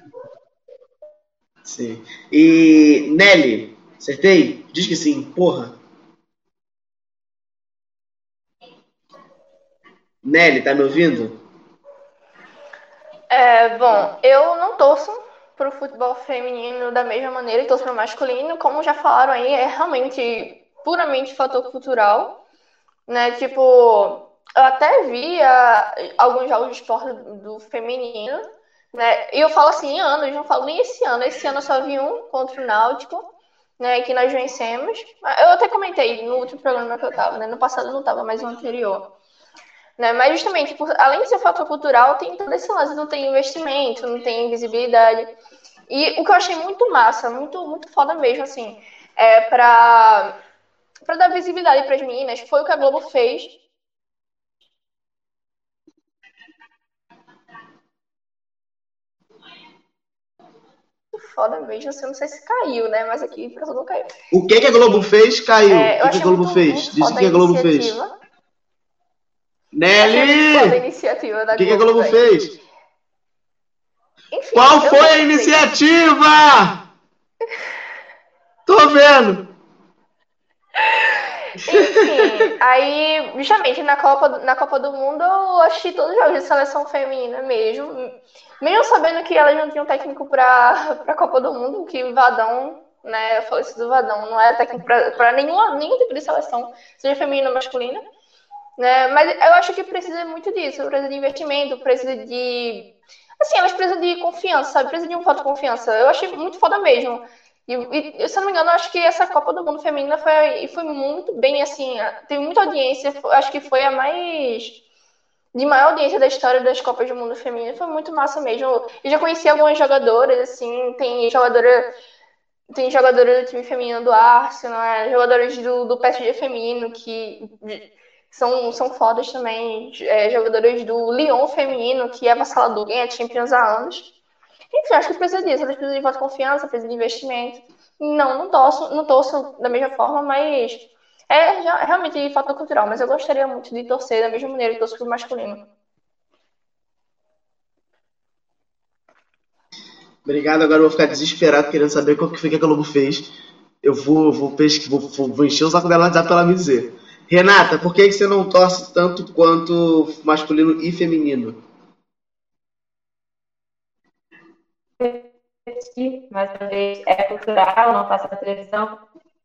Sim. E Nelly, acertei? Diz que sim, porra. Nelly, tá me ouvindo? É, bom, eu não torço pro futebol feminino da mesma maneira que torço pro masculino. Como já falaram aí, é realmente puramente fator cultural, né? Tipo, eu até via alguns jogos de esporte do feminino, né? E eu falo assim, anos, não falo nem esse ano. Esse ano eu só vi um contra o Náutico, né? Que nós vencemos. Eu até comentei no último programa que eu tava, né? No passado não tava, mas no anterior. Né? Mas justamente, por, além de ser fator cultural, tem todo esse lance, não tem investimento, não tem visibilidade. E o que eu achei muito massa, muito, muito foda mesmo, assim, é pra, pra dar visibilidade pras meninas, foi o que a Globo fez. Foda mesmo, assim, eu não sei se caiu, né? Mas aqui pra não caiu. O que, que a Globo fez? Caiu. É, o que, que a Globo muito, fez? muito Diz o que a Globo fez. iniciativa. Achei muito foda a Nelly! O que, que a Globo fez? Enfim, Qual foi a iniciativa? Tô vendo. Enfim, aí, justamente na Copa, na Copa do Mundo, eu assisti todos os jogos de seleção feminina mesmo. Mesmo sabendo que elas não tinham técnico para a Copa do Mundo, que o Vadão, né, eu falei isso do Vadão, não era técnico para nenhuma nenhum tipo de seleção, seja feminina ou masculina. Né? Mas eu acho que precisa muito disso, precisa de investimento, precisa de. Assim, elas precisam de confiança, sabe? Precisa de um fato de confiança. Eu achei muito foda mesmo. E, e, se eu não me engano, acho que essa Copa do Mundo Feminina foi, foi muito bem, assim, teve muita audiência, acho que foi a mais, de maior audiência da história das Copas do Mundo Feminino, foi muito massa mesmo. Eu já conheci algumas jogadoras, assim, tem jogadora, tem jogadora do time feminino do Arsenal, né, jogadoras do, do PSG feminino, que são, são fodas também, é, jogadoras do Lyon feminino, que é avassalador, ganha Champions há anos. Enfim, acho que precisa disso. Elas precisam de voto de confiança, precisam de investimento. Não, não torço, não torço da mesma forma, mas é já- realmente fator cultural. Mas eu gostaria muito de torcer da mesma maneira que torço pro masculino. Obrigado, agora eu vou ficar desesperado querendo saber qual que foi que a Globo fez. Eu vou, vou, pesqui- vou, vou, encher o saco dela pra ela me dizer. Renata, por que, você não torce tanto quanto masculino e feminino? mais uma vez, é cultural, não passa na televisão.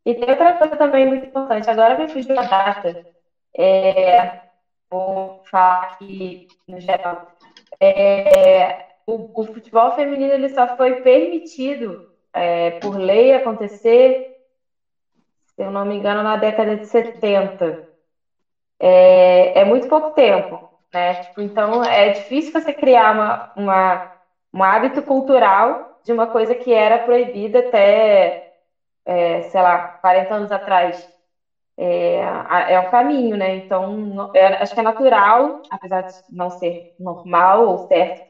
E tem outra coisa também muito importante, agora me fugiu a data, é, vou falar aqui no geral. É, o, o futebol feminino ele só foi permitido é, por lei acontecer, se eu não me engano, na década de 70. É, é muito pouco tempo, né? Tipo, então é difícil você criar uma, uma, um hábito cultural de uma coisa que era proibida até, é, sei lá, 40 anos atrás. é, é o caminho, né? Então, é, acho que é natural, apesar de não ser normal ou certo,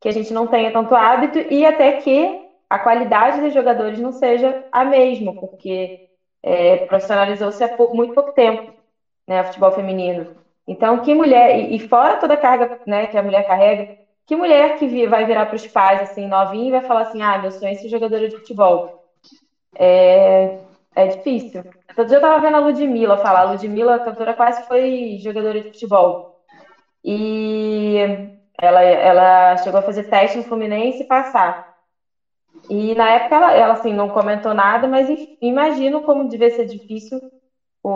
que a gente não tenha tanto hábito e até que a qualidade dos jogadores não seja a mesma, porque é, profissionalizou-se há muito pouco tempo, né, futebol feminino. Então, que mulher, e, e, fora toda a carga né, que a mulher carrega, que mulher que vai virar para os pais, assim, novinha, e vai falar assim, ah, meu sonho é ser jogadora de futebol. É, é difícil. Todo dia eu estava vendo a Ludmilla falar, a Ludmilla, a cantora, quase foi jogadora de futebol. E ela, ela chegou a fazer teste no Fluminense e passar. E na época ela, ela assim, não comentou nada, mas imagino como devia ser difícil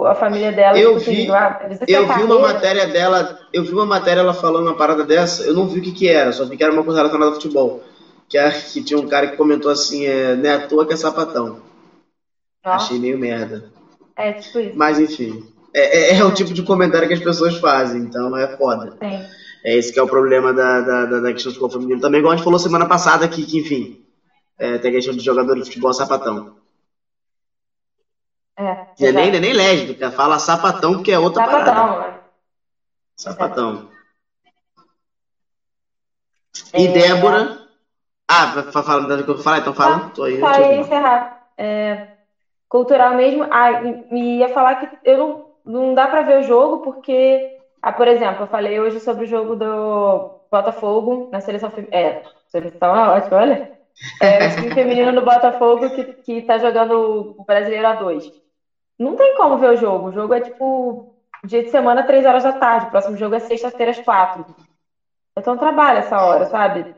a família dela. Eu vi, ah, eu vi uma matéria dela, eu vi uma matéria ela falando uma parada dessa, eu não vi o que que era, só vi que era uma coisa relacionada ao futebol. Que, é, que tinha um cara que comentou assim, é, não é à toa que é sapatão. Nossa. Achei meio merda. É, tipo isso. Mas enfim, é, é, é, o tipo de comentário que as pessoas fazem, então é foda. Sim. É esse que é o problema da, da, da, questão de futebol feminino. Também, igual a gente falou semana passada aqui, que enfim, é, tem a questão de jogador de futebol sapatão. É, é nem, nem lésbica, fala sapatão, que é outra sapatão, parada. Né? Sapatão. E é... Débora. Ah, fala do que eu falar, então fala. Tô aí, ia encerrar. É, cultural mesmo. Ah, e ia falar que eu não, não dá para ver o jogo, porque, ah, por exemplo, eu falei hoje sobre o jogo do Botafogo na seleção. É, seleção é ótimo, olha. É, o time feminino do Botafogo que, que tá jogando o brasileiro a dois. Não tem como ver o jogo. O jogo é tipo dia de semana, três horas da tarde. O próximo jogo é sexta-feira, às quatro. Então trabalho essa hora, sabe?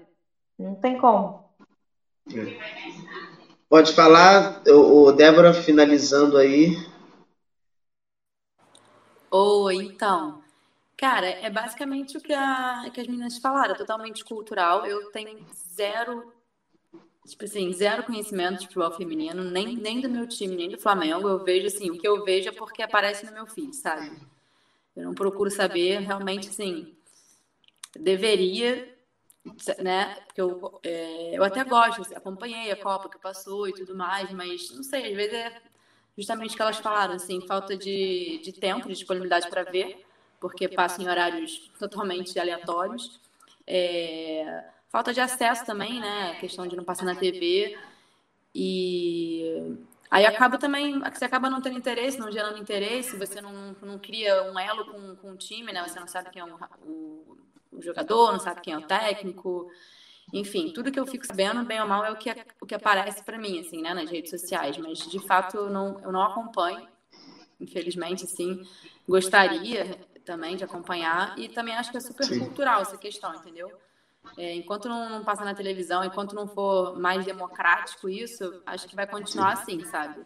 Não tem como. Pode falar, o Débora, finalizando aí. Oi, então. Cara, é basicamente o que, a, que as meninas falaram, é totalmente cultural. Eu tenho zero tipo assim, zero conhecimento de futebol feminino, nem, nem do meu time, nem do Flamengo. Eu vejo assim, o que eu vejo é porque aparece no meu feed, sabe? Eu não procuro saber, realmente, assim, deveria, né? Porque eu, é, eu até gosto, assim, acompanhei a Copa que passou e tudo mais, mas não sei, às vezes é justamente o que elas falaram, assim, falta de, de tempo, de disponibilidade para ver, porque passa em horários totalmente aleatórios. É, falta de acesso também, né? A questão de não passar na TV. E aí acaba também, você acaba não tendo interesse, não gerando interesse, você não, não cria um elo com, com o time, né? Você não sabe quem é o, o, o jogador, não sabe quem é o técnico. Enfim, tudo que eu fico sabendo, bem ou mal, é o que, o que aparece para mim, assim, né, nas redes sociais. Mas, de fato, eu não, eu não acompanho, infelizmente, assim. Gostaria também de acompanhar. E também acho que é super Sim. cultural essa questão, entendeu? É, enquanto não, não passa na televisão, enquanto não for mais democrático isso, acho que vai continuar assim, sabe?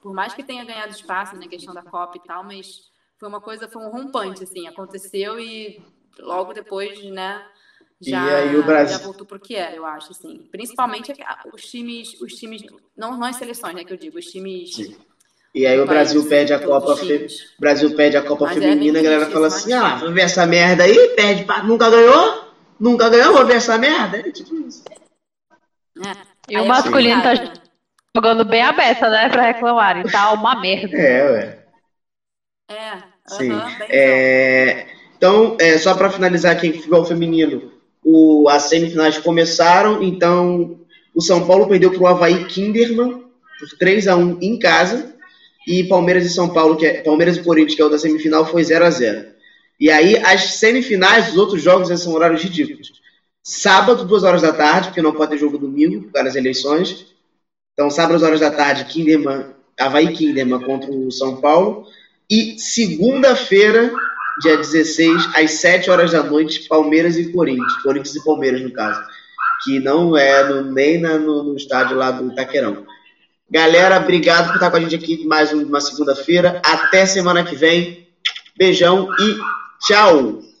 Por mais que tenha ganhado espaço na né, questão da Copa e tal, mas foi uma coisa, foi um rompante, assim, aconteceu e logo depois, né, já, já voltou para o que era, eu acho, assim. Principalmente os times, os times, não, não as seleções, né, que eu digo, os times... Sim. E aí o Brasil perde a Copa fe... Brasil perde a Copa Mas é feminina, é a galera fala assim: "Ah, vamos ver essa merda aí, perde, nunca ganhou?" Nunca ganhou, vou ver essa merda? É tipo isso. É. E o masculino tá jogando bem a beça, né? Pra reclamar. E tá uma merda. É, ué. É. Sim. é... Então, é, só para finalizar aqui em futebol feminino, o, as semifinais começaram, então o São Paulo perdeu para o Havaí Kinderman por 3 a 1 em casa, e Palmeiras e São Paulo, que é, Palmeiras e Corinthians, que é o da semifinal, foi 0 a 0 e aí, as semifinais dos outros jogos são horários ridículos. Sábado, duas horas da tarde, porque não pode ter jogo domingo, por causa das eleições. Então, sábado, duas horas da tarde, Kinderman, Havaí Kinderman contra o São Paulo. E segunda-feira, dia 16, às 7 horas da noite, Palmeiras e Corinthians. Corinthians e Palmeiras, no caso. Que não é no, nem na, no, no, estádio lá do Itaquerão. Galera, obrigado por estar com a gente aqui mais uma segunda-feira. Até semana que vem. Beijão e Tchau!